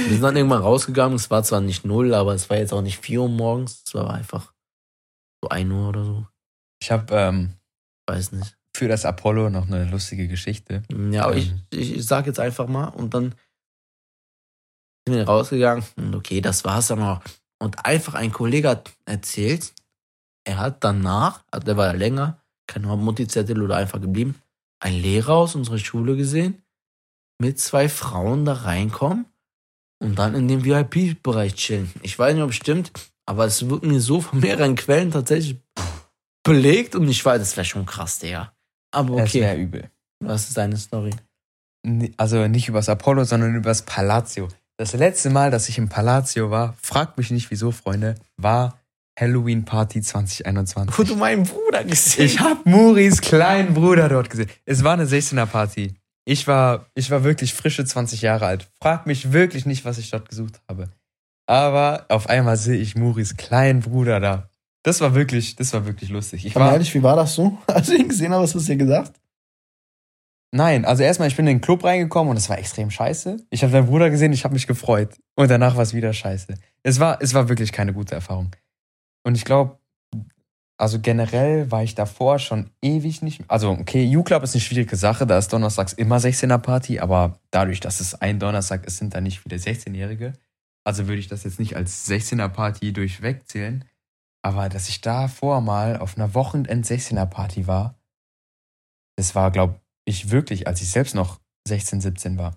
Wir sind dann irgendwann rausgegangen. Es war zwar nicht 0, aber es war jetzt auch nicht 4 Uhr morgens. Es war einfach so 1 Uhr oder so. Ich habe ähm, Weiß nicht. für das Apollo noch eine lustige Geschichte. Ja, aber ich, Ähm. ich, ich sag jetzt einfach mal und dann sind wir rausgegangen und okay, das war's dann auch. Und einfach ein Kollege hat erzählt, er hat danach, also der war ja länger, kein Multizettel oder einfach geblieben, ein Lehrer aus unserer Schule gesehen, mit zwei Frauen da reinkommen und dann in dem VIP-Bereich chillen. Ich weiß nicht, ob es stimmt, aber es wird mir so von mehreren Quellen tatsächlich belegt und ich weiß, das wäre schon krass, Digga. Aber Das wäre okay, übel. was ist deine Story? Also nicht übers Apollo, sondern übers Palazzo. Das letzte Mal, dass ich im Palazzo war, fragt mich nicht wieso, Freunde, war Halloween Party 2021. Wo du meinen Bruder gesehen Ich habe Muris kleinen Bruder dort gesehen. Es war eine 16er Party. Ich war, ich war wirklich frische 20 Jahre alt. Frag mich wirklich nicht, was ich dort gesucht habe. Aber auf einmal sehe ich Muris kleinen Bruder da. Das war wirklich, das war wirklich lustig. Ich war, ehrlich, wie war das so? Als du ihn gesehen hast, was hast du dir gedacht? nein, also erstmal, ich bin in den Club reingekommen und es war extrem scheiße. Ich habe deinen Bruder gesehen, ich habe mich gefreut. Und danach war es wieder scheiße. Es war, es war wirklich keine gute Erfahrung. Und ich glaube, also generell war ich davor schon ewig nicht. Also, okay, U-Club ist eine schwierige Sache, da ist donnerstags immer 16er Party, aber dadurch, dass es ein Donnerstag ist, sind da nicht viele 16-Jährige. Also würde ich das jetzt nicht als 16er Party durchweg zählen. Aber dass ich davor mal auf einer Wochenend 16er Party war, das war, glaube ich, wirklich, als ich selbst noch 16, 17 war.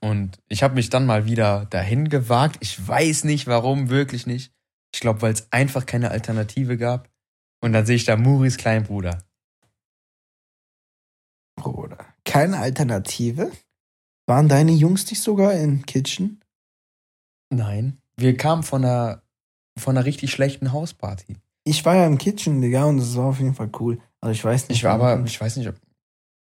Und ich habe mich dann mal wieder dahin gewagt. Ich weiß nicht warum, wirklich nicht. Ich glaube, weil es einfach keine Alternative gab. Und dann sehe ich da Muris kleinen Bruder. Bruder. Keine Alternative? Waren deine Jungs nicht sogar in Kitchen? Nein. Wir kamen von einer, von einer richtig schlechten Hausparty. Ich war ja im Kitchen, Digga, und das war auf jeden Fall cool. Also ich weiß nicht. Ich war aber, ob ich weiß nicht, ob.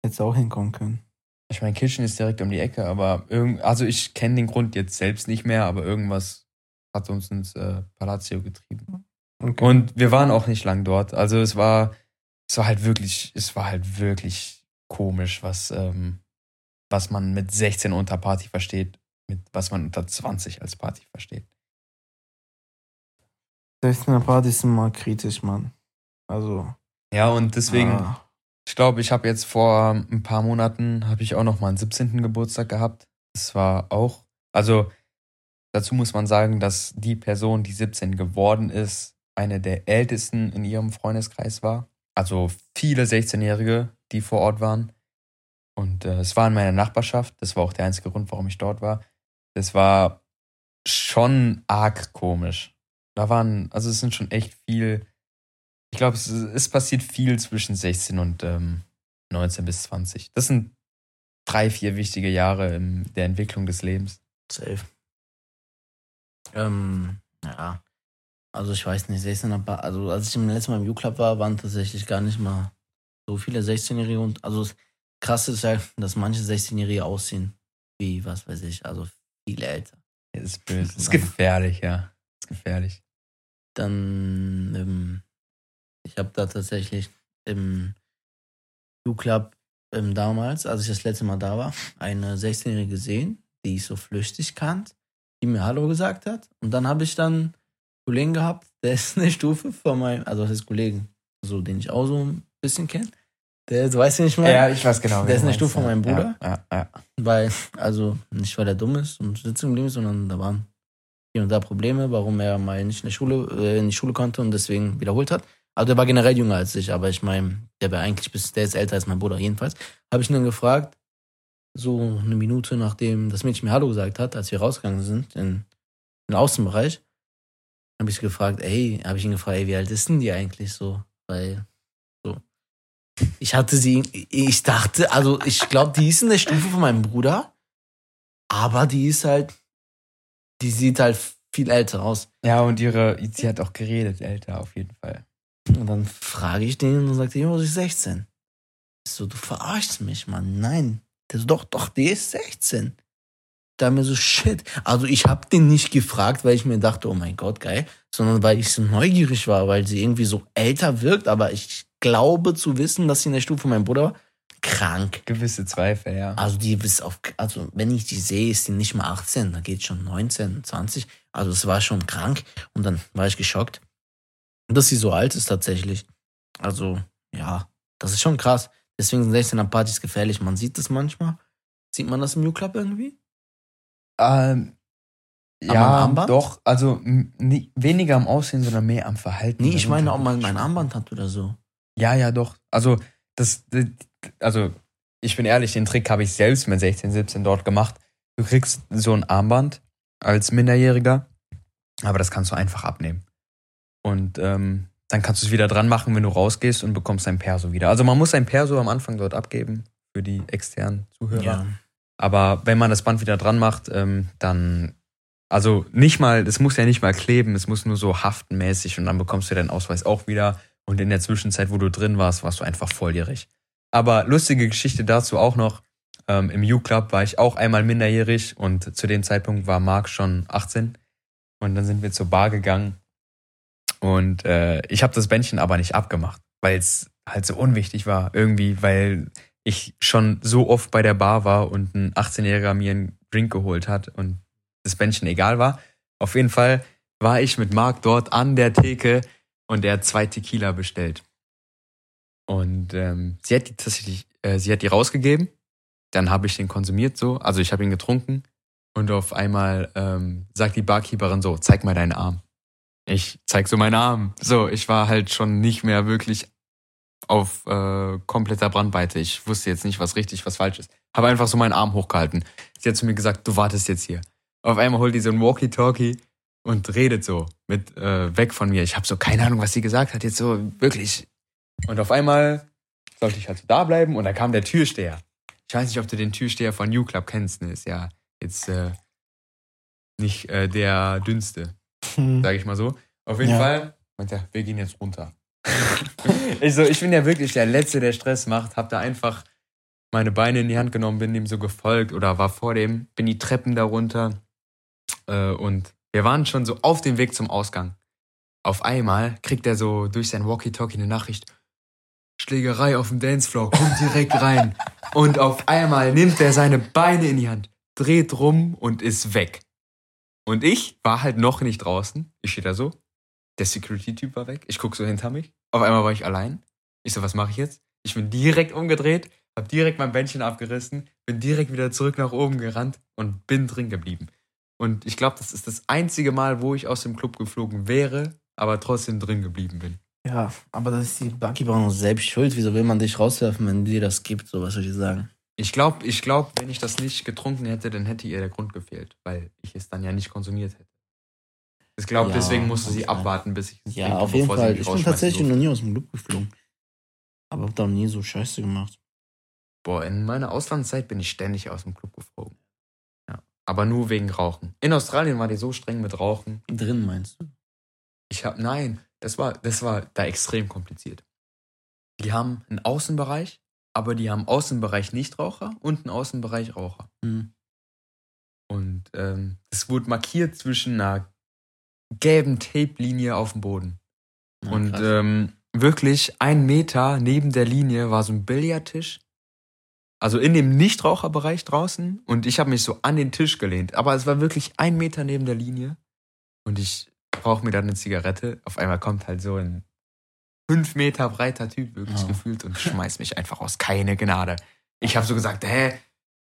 Hättest auch hinkommen können. Ich meine, Kitchen ist direkt um die Ecke, aber irgend, also ich kenne den Grund jetzt selbst nicht mehr, aber irgendwas hat uns ins äh, Palazzo getrieben. Okay. Und wir waren auch nicht lang dort. Also es war, es war halt wirklich, es war halt wirklich komisch, was, ähm, was man mit 16 unter Party versteht, mit was man unter 20 als Party versteht. 16er Partys sind mal kritisch, Mann. Also. Ja, und deswegen, ah, ich glaube, ich habe jetzt vor ein paar Monaten, habe ich auch noch mal einen 17. Geburtstag gehabt. Es war auch, also dazu muss man sagen, dass die Person, die 17 geworden ist, eine der ältesten in ihrem Freundeskreis war. also viele 16-Jährige, die vor Ort waren. Und äh, es war in meiner Nachbarschaft. Das war auch der einzige Grund, warum ich dort war. Das war schon arg komisch. Da waren, also es sind schon echt viel. Ich glaube, es, es passiert viel zwischen 16 und ähm, 19 bis 20. Das sind drei, vier wichtige Jahre in der Entwicklung des Lebens. Safe. Ähm, ja. Also ich weiß nicht, 16 aber also als ich im letzten Mal im U-Club war, waren tatsächlich gar nicht mal so viele 16-Jährige und also das krass ist ja, dass manche 16-Jährige aussehen wie, was weiß ich, also viel älter. Das ist böse. Das ist gefährlich, ja. Das ist gefährlich. Dann, ähm, ich habe da tatsächlich im U-Club ähm, damals, als ich das letzte Mal da war, eine 16-Jährige gesehen, die ich so flüchtig kannte, die mir Hallo gesagt hat. Und dann habe ich dann einen Kollegen gehabt, der ist eine Stufe von meinem, also das ist Kollegen, so den ich auch so ein bisschen kenne. Der, du weißt ja nicht mehr. Ja, ich weiß genau. Der ist eine Stufe von meinem Bruder. Ja, ja, ja. Weil, also nicht weil er dumm ist und sitzen geblieben ist, sondern da waren hier und da Probleme, warum er mal nicht in, Schule, äh, in die Schule konnte und deswegen wiederholt hat. Also der war generell jünger als ich, aber ich meine, der wäre eigentlich bis, der ist älter als mein Bruder jedenfalls. Habe ich ihn dann gefragt, so eine Minute nachdem das Mädchen mir Hallo gesagt hat, als wir rausgegangen sind in den Außenbereich, habe ich sie gefragt, ey, habe ich ihn gefragt, ey, wie alt ist denn die eigentlich so? Weil, so. Ich hatte sie, ich dachte, also ich glaube, die ist in der Stufe von meinem Bruder, aber die ist halt, die sieht halt viel älter aus. Ja, und ihre, sie hat auch geredet, älter auf jeden Fall. Und dann frage ich den und dann sagt er, jo, sie ist 16. Ich so, du verarschst mich, Mann. Nein. Der so, doch, doch, die ist 16. Da mir so, shit. Also ich habe den nicht gefragt, weil ich mir dachte, oh mein Gott, geil, sondern weil ich so neugierig war, weil sie irgendwie so älter wirkt, aber ich glaube zu wissen, dass sie in der Stufe von meinem Bruder war. Krank. Gewisse Zweifel, ja. Also die ist auf, also wenn ich die sehe, ist die nicht mal 18, da geht schon 19, 20. Also es war schon krank und dann war ich geschockt, dass sie so alt ist tatsächlich. Also ja, das ist schon krass. Deswegen sind 16er Partys gefährlich. Man sieht das manchmal. Sieht man das im U-Club irgendwie? Ähm, Am ja, Armband? doch. Also nie, weniger am Aussehen, sondern mehr am Verhalten. Nee, ich meine, ob man mein Armband hat oder so. Ja, ja, doch. Also, das, also, ich bin ehrlich, den Trick habe ich selbst mit 16, 17 dort gemacht. Du kriegst so ein Armband als Minderjähriger, aber das kannst du einfach abnehmen. Und ähm, dann kannst du es wieder dran machen, wenn du rausgehst und bekommst dein Perso wieder. Also man muss sein Perso am Anfang dort abgeben für die externen Zuhörer. Ja. Aber wenn man das Band wieder dran macht, ähm, dann, also nicht mal, es muss ja nicht mal kleben, es muss nur so haftenmäßig und dann bekommst du deinen Ausweis auch wieder. Und in der Zwischenzeit, wo du drin warst, warst du einfach volljährig. Aber lustige Geschichte dazu auch noch. Ähm, Im U-Club war ich auch einmal minderjährig und zu dem Zeitpunkt war Marc schon 18. Und dann sind wir zur Bar gegangen und äh, ich habe das Bändchen aber nicht abgemacht, weil es halt so unwichtig war irgendwie, weil ich schon so oft bei der Bar war und ein 18-Jähriger mir einen Drink geholt hat und das Bändchen egal war. Auf jeden Fall war ich mit Marc dort an der Theke und er hat zwei Tequila bestellt. Und ähm, sie hat die tatsächlich, äh, sie hat die rausgegeben. Dann habe ich den konsumiert so, also ich habe ihn getrunken und auf einmal ähm, sagt die Barkeeperin so, zeig mal deinen Arm. Ich zeig so meinen Arm. So, ich war halt schon nicht mehr wirklich auf äh, kompletter Brandweite. Ich wusste jetzt nicht, was richtig, was falsch ist. Habe einfach so meinen Arm hochgehalten. Sie hat zu mir gesagt, du wartest jetzt hier. Auf einmal holt die so ein Walkie-Talkie und redet so mit äh, weg von mir. Ich habe so keine Ahnung, was sie gesagt hat. Jetzt so wirklich. Und auf einmal sollte ich halt so da bleiben und da kam der Türsteher. Ich weiß nicht, ob du den Türsteher von New Club kennst. Ne? Ist ja jetzt äh, nicht äh, der dünnste, sage ich mal so. Auf jeden Ja. Fall meint er, wir gehen jetzt runter. ich so, ich bin ja wirklich der Letzte, der Stress macht. Hab da einfach meine Beine in die Hand genommen, bin dem so gefolgt oder war vor dem, bin die Treppen da runter äh, und wir waren schon so auf dem Weg zum Ausgang. Auf einmal kriegt er so durch sein Walkie-Talkie eine Nachricht. Schlägerei auf dem Dancefloor, kommt direkt rein. Und auf einmal nimmt er seine Beine in die Hand, dreht rum und ist weg. Und ich war halt noch nicht draußen. Ich stehe da so. Der Security-Typ war weg. Ich guck so hinter mich. Auf einmal war ich allein. Ich so, was mache ich jetzt? Ich bin direkt umgedreht, hab direkt mein Bändchen abgerissen, bin direkt wieder zurück nach oben gerannt und bin drin geblieben. Und ich glaube, das ist das einzige Mal, wo ich aus dem Club geflogen wäre, aber trotzdem drin geblieben bin. Ja, aber das ist die Barkeeper noch selbst schuld. Wieso will man dich rauswerfen, wenn dir das gibt? So was soll ich sagen? Ich glaube, ich glaub, wenn ich das nicht getrunken hätte, dann hätte ihr der Grund gefehlt, weil ich es dann ja nicht konsumiert hätte. Ich glaube, Ja, deswegen musste sie sein. abwarten, bis ich es Ja, trinke, auf jeden Fall. Ich bin tatsächlich durfte. noch nie aus dem Club geflogen. Aber hab da nie so Scheiße gemacht. Boah, in meiner Auslandszeit bin ich ständig aus dem Club geflogen. Ja. Aber nur wegen Rauchen. In Australien war die so streng mit Rauchen. Drin meinst du? Ich hab, nein, das war, das war da extrem kompliziert. Die haben einen Außenbereich, aber die haben Außenbereich Nichtraucher und einen Außenbereich Raucher. Hm. Und ähm, es wurde markiert zwischen einer gelben Tape-Linie auf dem Boden. Ja, und ähm, wirklich ein Meter neben der Linie war so ein Billardtisch. Also in dem Nichtraucherbereich draußen. Und ich habe mich so an den Tisch gelehnt. Aber es war wirklich ein Meter neben der Linie. Und ich rauche mir dann eine Zigarette. Auf einmal kommt halt so ein fünf Meter breiter Typ, wirklich Oh. gefühlt, und schmeißt mich einfach aus. Keine Gnade. Ich habe so gesagt, hä,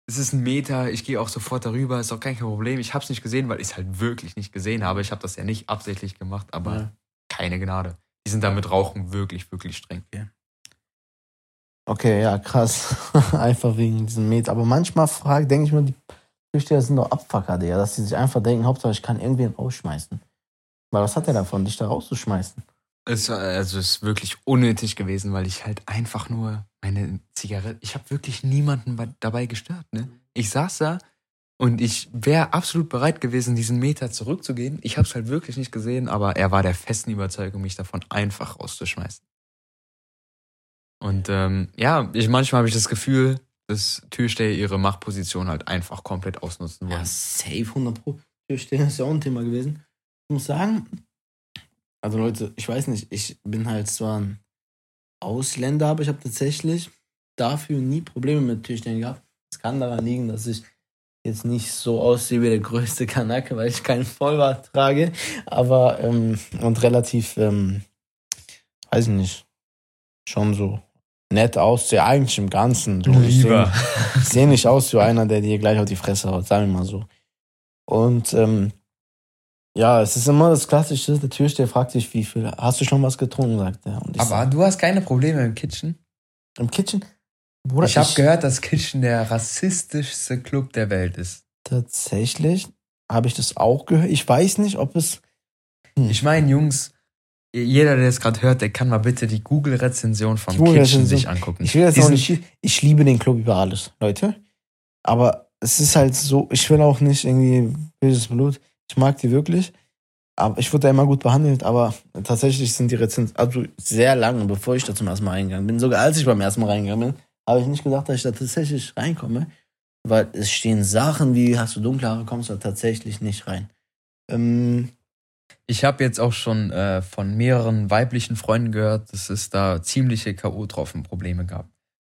es ist ein Meter, ich gehe auch sofort darüber, ist auch kein Problem. Ich habe es nicht gesehen, weil ich es halt wirklich nicht gesehen habe. Ich habe das ja nicht absichtlich gemacht, aber Ja. keine Gnade. Die sind da mit Rauchen wirklich, wirklich streng. Okay, ja, krass. einfach wegen diesem Met. Aber manchmal frage, denke ich mir, die Türsteher sind doch Abfucker, Digga, dass die sich einfach denken, Hauptsache ich kann irgendwen rausschmeißen. Weil was hat er davon, dich da rauszuschmeißen? Es also es ist wirklich unnötig gewesen, weil ich halt einfach nur meine Zigarette, ich habe wirklich niemanden bei- dabei gestört. Ne? Ich saß da und ich wäre absolut bereit gewesen, diesen Meter zurückzugehen. Ich habe es halt wirklich nicht gesehen, aber er war der festen Überzeugung, mich davon einfach rauszuschmeißen. Und ähm, ja, ich, manchmal habe ich das Gefühl, dass Türsteher ihre Machtposition halt einfach komplett ausnutzen wollen. Ja, safe 100 Pro. Türsteher ist ja auch ein Thema gewesen. Ich muss sagen, also Leute, ich weiß nicht, ich bin halt zwar ein Ausländer, aber ich habe tatsächlich dafür nie Probleme mit Türstehern gehabt. Es kann daran liegen, dass ich jetzt nicht so aussehe wie der größte Kanake, weil ich keinen Vollbart trage, aber ähm, und relativ, ähm, weiß ich nicht, schon so nett aussehe, eigentlich im Ganzen. So. Ich sehe- ich sehe nicht aus wie einer, der dir gleich auf die Fresse haut, sagen wir mal so. Und ähm, ja, es ist immer das Klassische, der Türsteher fragt dich, wie viel, hast du schon was getrunken, sagt er. Ich Aber sag, du hast keine Probleme im Kitchen? im Kitchen, Bruder, ich habe gehört, dass Kitchen der rassistischste Club der Welt ist. tatsächlich, habe ich das auch gehört. Ich weiß nicht, ob es, Ich meine, Jungs, jeder, der es gerade hört, der kann mal bitte die Google-Rezension von Google-Rezension- Kitchen sich angucken. ich will das Die auch nicht, ich liebe den Club über alles, Leute. Aber es ist halt so, ich will auch nicht irgendwie böses Blut. Ich mag die wirklich. Aber ich wurde da immer gut behandelt, aber tatsächlich sind die Rezensionen, also sehr lange, bevor ich da zum ersten Mal reingegangen bin, sogar als ich beim ersten Mal reingegangen bin, habe ich nicht gedacht, dass ich da tatsächlich reinkomme. Weil es stehen Sachen wie, hast du dunkle Haare, kommst du da tatsächlich nicht rein. Ähm, Ich habe jetzt auch schon äh, von mehreren weiblichen Freunden gehört, dass es da ziemliche K.O.-Tropfen-Probleme gab.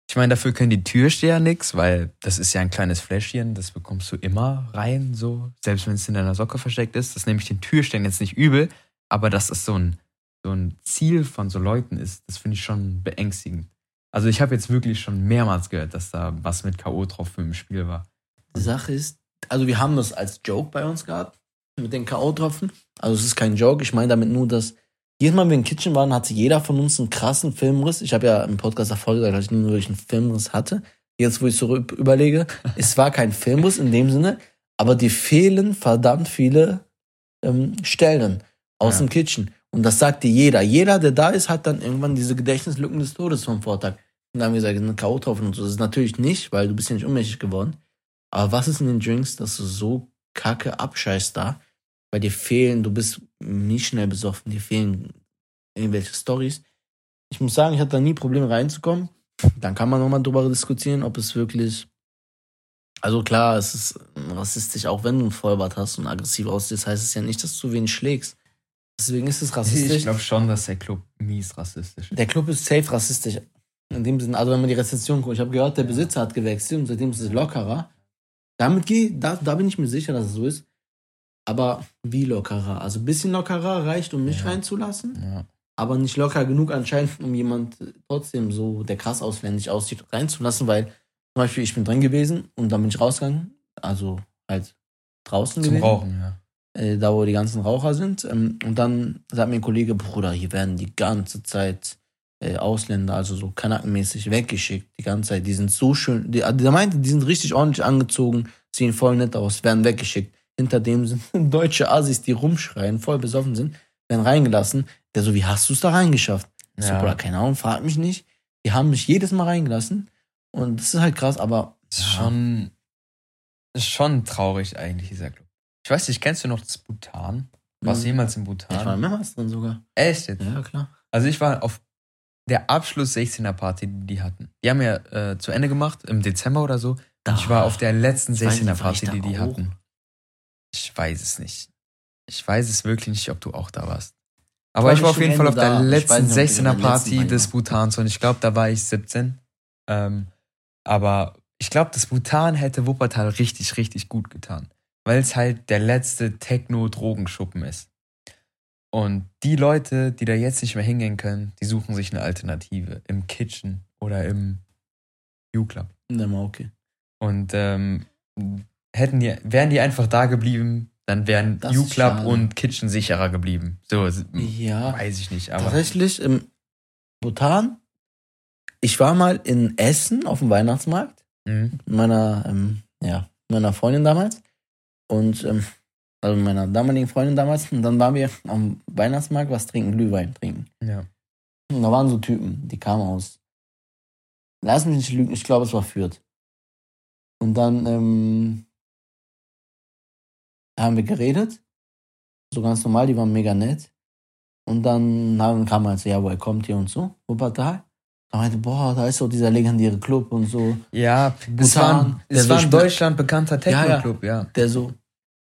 Ich meine, dafür können die Türsteher nix, weil das ist ja ein kleines Fläschchen, das bekommst du immer rein, so, selbst wenn es in deiner Socke versteckt ist. Das nehme ich den Türstehern jetzt nicht übel, aber dass das so ein, so ein Ziel von so Leuten ist, das finde ich schon beängstigend. Also ich habe jetzt wirklich schon mehrmals gehört, dass da was mit K.O.-Tropfen im Spiel war. Die Sache ist, also wir haben das als Joke bei uns gehabt, mit den K.O.-Tropfen. Also es ist kein Joke, ich meine damit nur, dass jedes Mal, wenn wir in Kitchen waren, hatte jeder von uns einen krassen Filmriss. Ich habe ja im Podcast davor gesagt, dass ich nie wirklich einen Filmriss hatte. Jetzt, wo ich so üb- überlege, es war kein Filmriss in dem Sinne, aber dir fehlen verdammt viele ähm, Stellen aus Ja. dem Kitchen. Und das sagt dir jeder. Jeder, der da ist, hat dann irgendwann diese Gedächtnislücken des Todes vom Vortag. Und dann haben wir gesagt, eine K.O.-Tropfen und so. Das ist natürlich nicht, weil du bist ja nicht ohnmächtig geworden. Aber was ist in den Drinks, dass du so kacke abscheißt da? Weil dir fehlen, du bist nicht schnell besoffen, dir fehlen irgendwelche Stories. Ich muss sagen, ich hatte da nie Probleme reinzukommen. Dann kann man nochmal drüber diskutieren, ob es wirklich. Also klar, es ist rassistisch, auch wenn du ein Vollbart hast und aggressiv aussiehst, heißt es ja nicht, dass du wen schlägst. Deswegen ist es rassistisch. Ich glaube schon, dass der Club mies rassistisch ist. Der Club ist safe rassistisch. In dem Sinne, also wenn man die Rezension guckt, ich habe gehört, der Besitzer hat gewechselt und seitdem ist es lockerer. Damit geh, da, da bin ich mir sicher, dass es so ist. Aber wie lockerer? Also ein bisschen lockerer reicht, um mich Ja. reinzulassen, Ja. aber nicht locker genug anscheinend, um jemand äh, trotzdem so, der krass ausländisch aussieht, reinzulassen, weil zum Beispiel ich bin drin gewesen und dann bin ich rausgegangen, also halt draußen Zum gewesen. Rauchen, ja. äh, da wo die ganzen Raucher sind. Ähm, und dann sagt mir ein Kollege, Bruder, hier werden die ganze Zeit äh, Ausländer, also so kanackenmäßig weggeschickt, die ganze Zeit. Die sind so schön, die, der meinte, die sind richtig ordentlich angezogen, sehen voll nett aus, werden weggeschickt. Hinter dem sind deutsche Assis, die rumschreien, voll besoffen sind, werden reingelassen. Der so, wie hast du es da reingeschafft? Ja. So, Bruder, keine Ahnung, frag mich nicht. Die haben mich jedes Mal reingelassen. Und das ist halt krass, aber. Das ist schon, ist schon traurig eigentlich, dieser Club. Ich weiß nicht, kennst du noch das Bhutan? Warst du mhm. jemals in Bhutan? Ich war mehrmals drin sogar. Echt jetzt? Ja, klar. Also ich war auf der Abschluss 16er Party, die die hatten. Die haben ja äh, zu Ende gemacht, im Dezember oder so. Da, ich war auf der letzten 16er Party, die die hatten. Ich weiß es nicht. Ich weiß es wirklich nicht, ob du auch da warst. Aber ich war, auf jeden Fall auf der letzten nicht, 16er Party des Bhutans und ich glaube, da war ich 17. Ähm, aber ich glaube, das Bhutan hätte Wuppertal richtig, richtig gut getan. Weil es halt der letzte Techno-Drogenschuppen ist. Und die Leute, die da jetzt nicht mehr hingehen können, die suchen sich eine Alternative im Kitchen oder im U-Club. okay. Und ähm, hätten die, wären die einfach da geblieben, dann wären U-Club und Kitchen sicherer geblieben. So, ja, weiß ich nicht. Aber tatsächlich im Bhutan, ich war mal in Essen auf dem Weihnachtsmarkt mhm. mit meiner, ähm, ja, meiner Freundin damals und ähm, also meiner damaligen Freundin damals und dann waren wir am Weihnachtsmarkt was trinken, Glühwein trinken. Ja. Und da waren so Typen, die kamen aus. Lass mich nicht lügen, ich glaube, es war Fürth. Und dann ähm, haben wir geredet. So ganz normal, die waren mega nett. Und dann, dann kam halt so, ja, woher kommt ihr und so, Wuppertal. Da meinte, boah, da ist so dieser legendäre Club und so. Ja, das war, das war in Deutschland bekannter Techno-Club, ja, ja. Der so,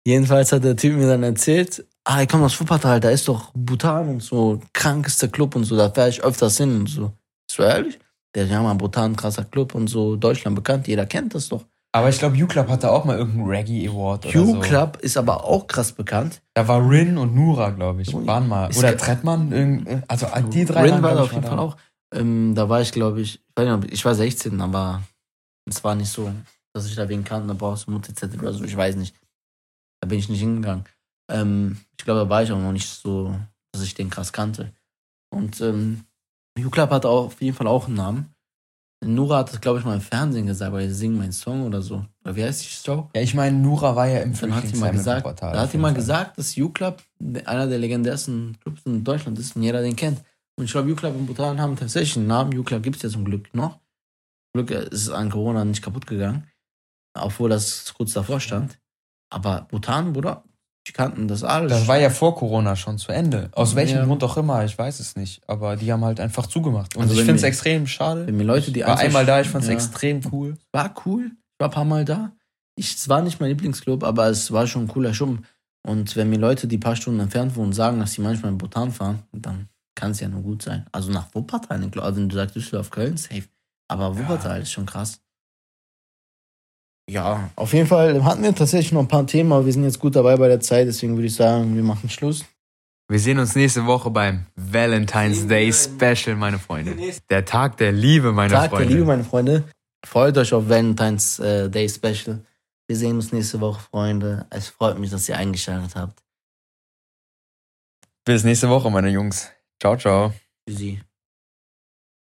jedenfalls hat der Typ mir dann erzählt, ah, ich komme aus Wuppertal, da ist doch Bhutan und so, krankester Club und so, da fahre ich öfters hin und so. Ist so ehrlich? Der, ja, mal Bhutan, krasser Club und so, Deutschland bekannt, jeder kennt das doch. Aber ich glaube, U-Club hatte auch mal irgendeinen Reggae Award oder so. U-Club ist aber auch krass bekannt. Da war Rin und Nura, glaube ich, waren mal. Oder Trettmann, also die drei. Rin war da auf jeden Fall auch. Ähm, da war ich, glaube ich, ich war 16, aber es war nicht so, dass ich da wen kannte, da brauchst du Mutti-Zettel oder so, ich weiß nicht. Da bin ich nicht hingegangen. Ähm, ich glaube, da war ich auch noch nicht so, dass ich den krass kannte. Und ähm, U-Club hatte auch auf jeden Fall auch einen Namen. Nura hat das, glaube ich, mal im Fernsehen gesagt, weil sie singen meinen Song oder so. Oder wie heißt die Show? Ja, ich meine, Nura war ja im gesagt, Da hat sie mal gesagt, dass U-Club einer der legendärsten Clubs in Deutschland ist und jeder den kennt. Und ich glaube, U-Club und Bhutan haben tatsächlich einen Namen. U-Club gibt es ja zum Glück noch. Zum Glück ist es an Corona nicht kaputt gegangen. Obwohl das kurz davor stand. Aber Bhutan, Bruder, die kannten das alles. Das war ja vor Corona schon zu Ende. Aus welchem ja. Grund auch immer, ich weiß es nicht. Aber die haben halt einfach zugemacht. Und also ich finde es extrem schade. Wenn mir Leute, die ich war einmal da, ich fand es ja. extrem cool. War cool. Ich war ein paar Mal da. Ich, es war nicht mein Lieblingsclub, aber es war schon ein cooler Schuppen. Und wenn mir Leute, die ein paar Stunden entfernt wohnen, sagen, dass sie manchmal in Bhutan fahren, dann kann es ja nur gut sein. Also nach Wuppertal, also wenn du sagst Düsseldorf, Köln, safe. Aber Wuppertal ja. ist schon krass. Ja, auf jeden Fall hatten wir tatsächlich noch ein paar Themen, aber wir sind jetzt gut dabei bei der Zeit, deswegen würde ich sagen, wir machen Schluss. Wir sehen uns nächste Woche beim Valentine's Day Special, meine Freunde. Der Tag der Liebe, meine Tag Freunde. Tag der Liebe, meine Freunde. Freut euch auf Valentine's äh, Day Special. Wir sehen uns nächste Woche, Freunde. Es freut mich, dass ihr eingeschaltet habt. Bis nächste Woche, meine Jungs. Ciao, ciao. Tschüssi.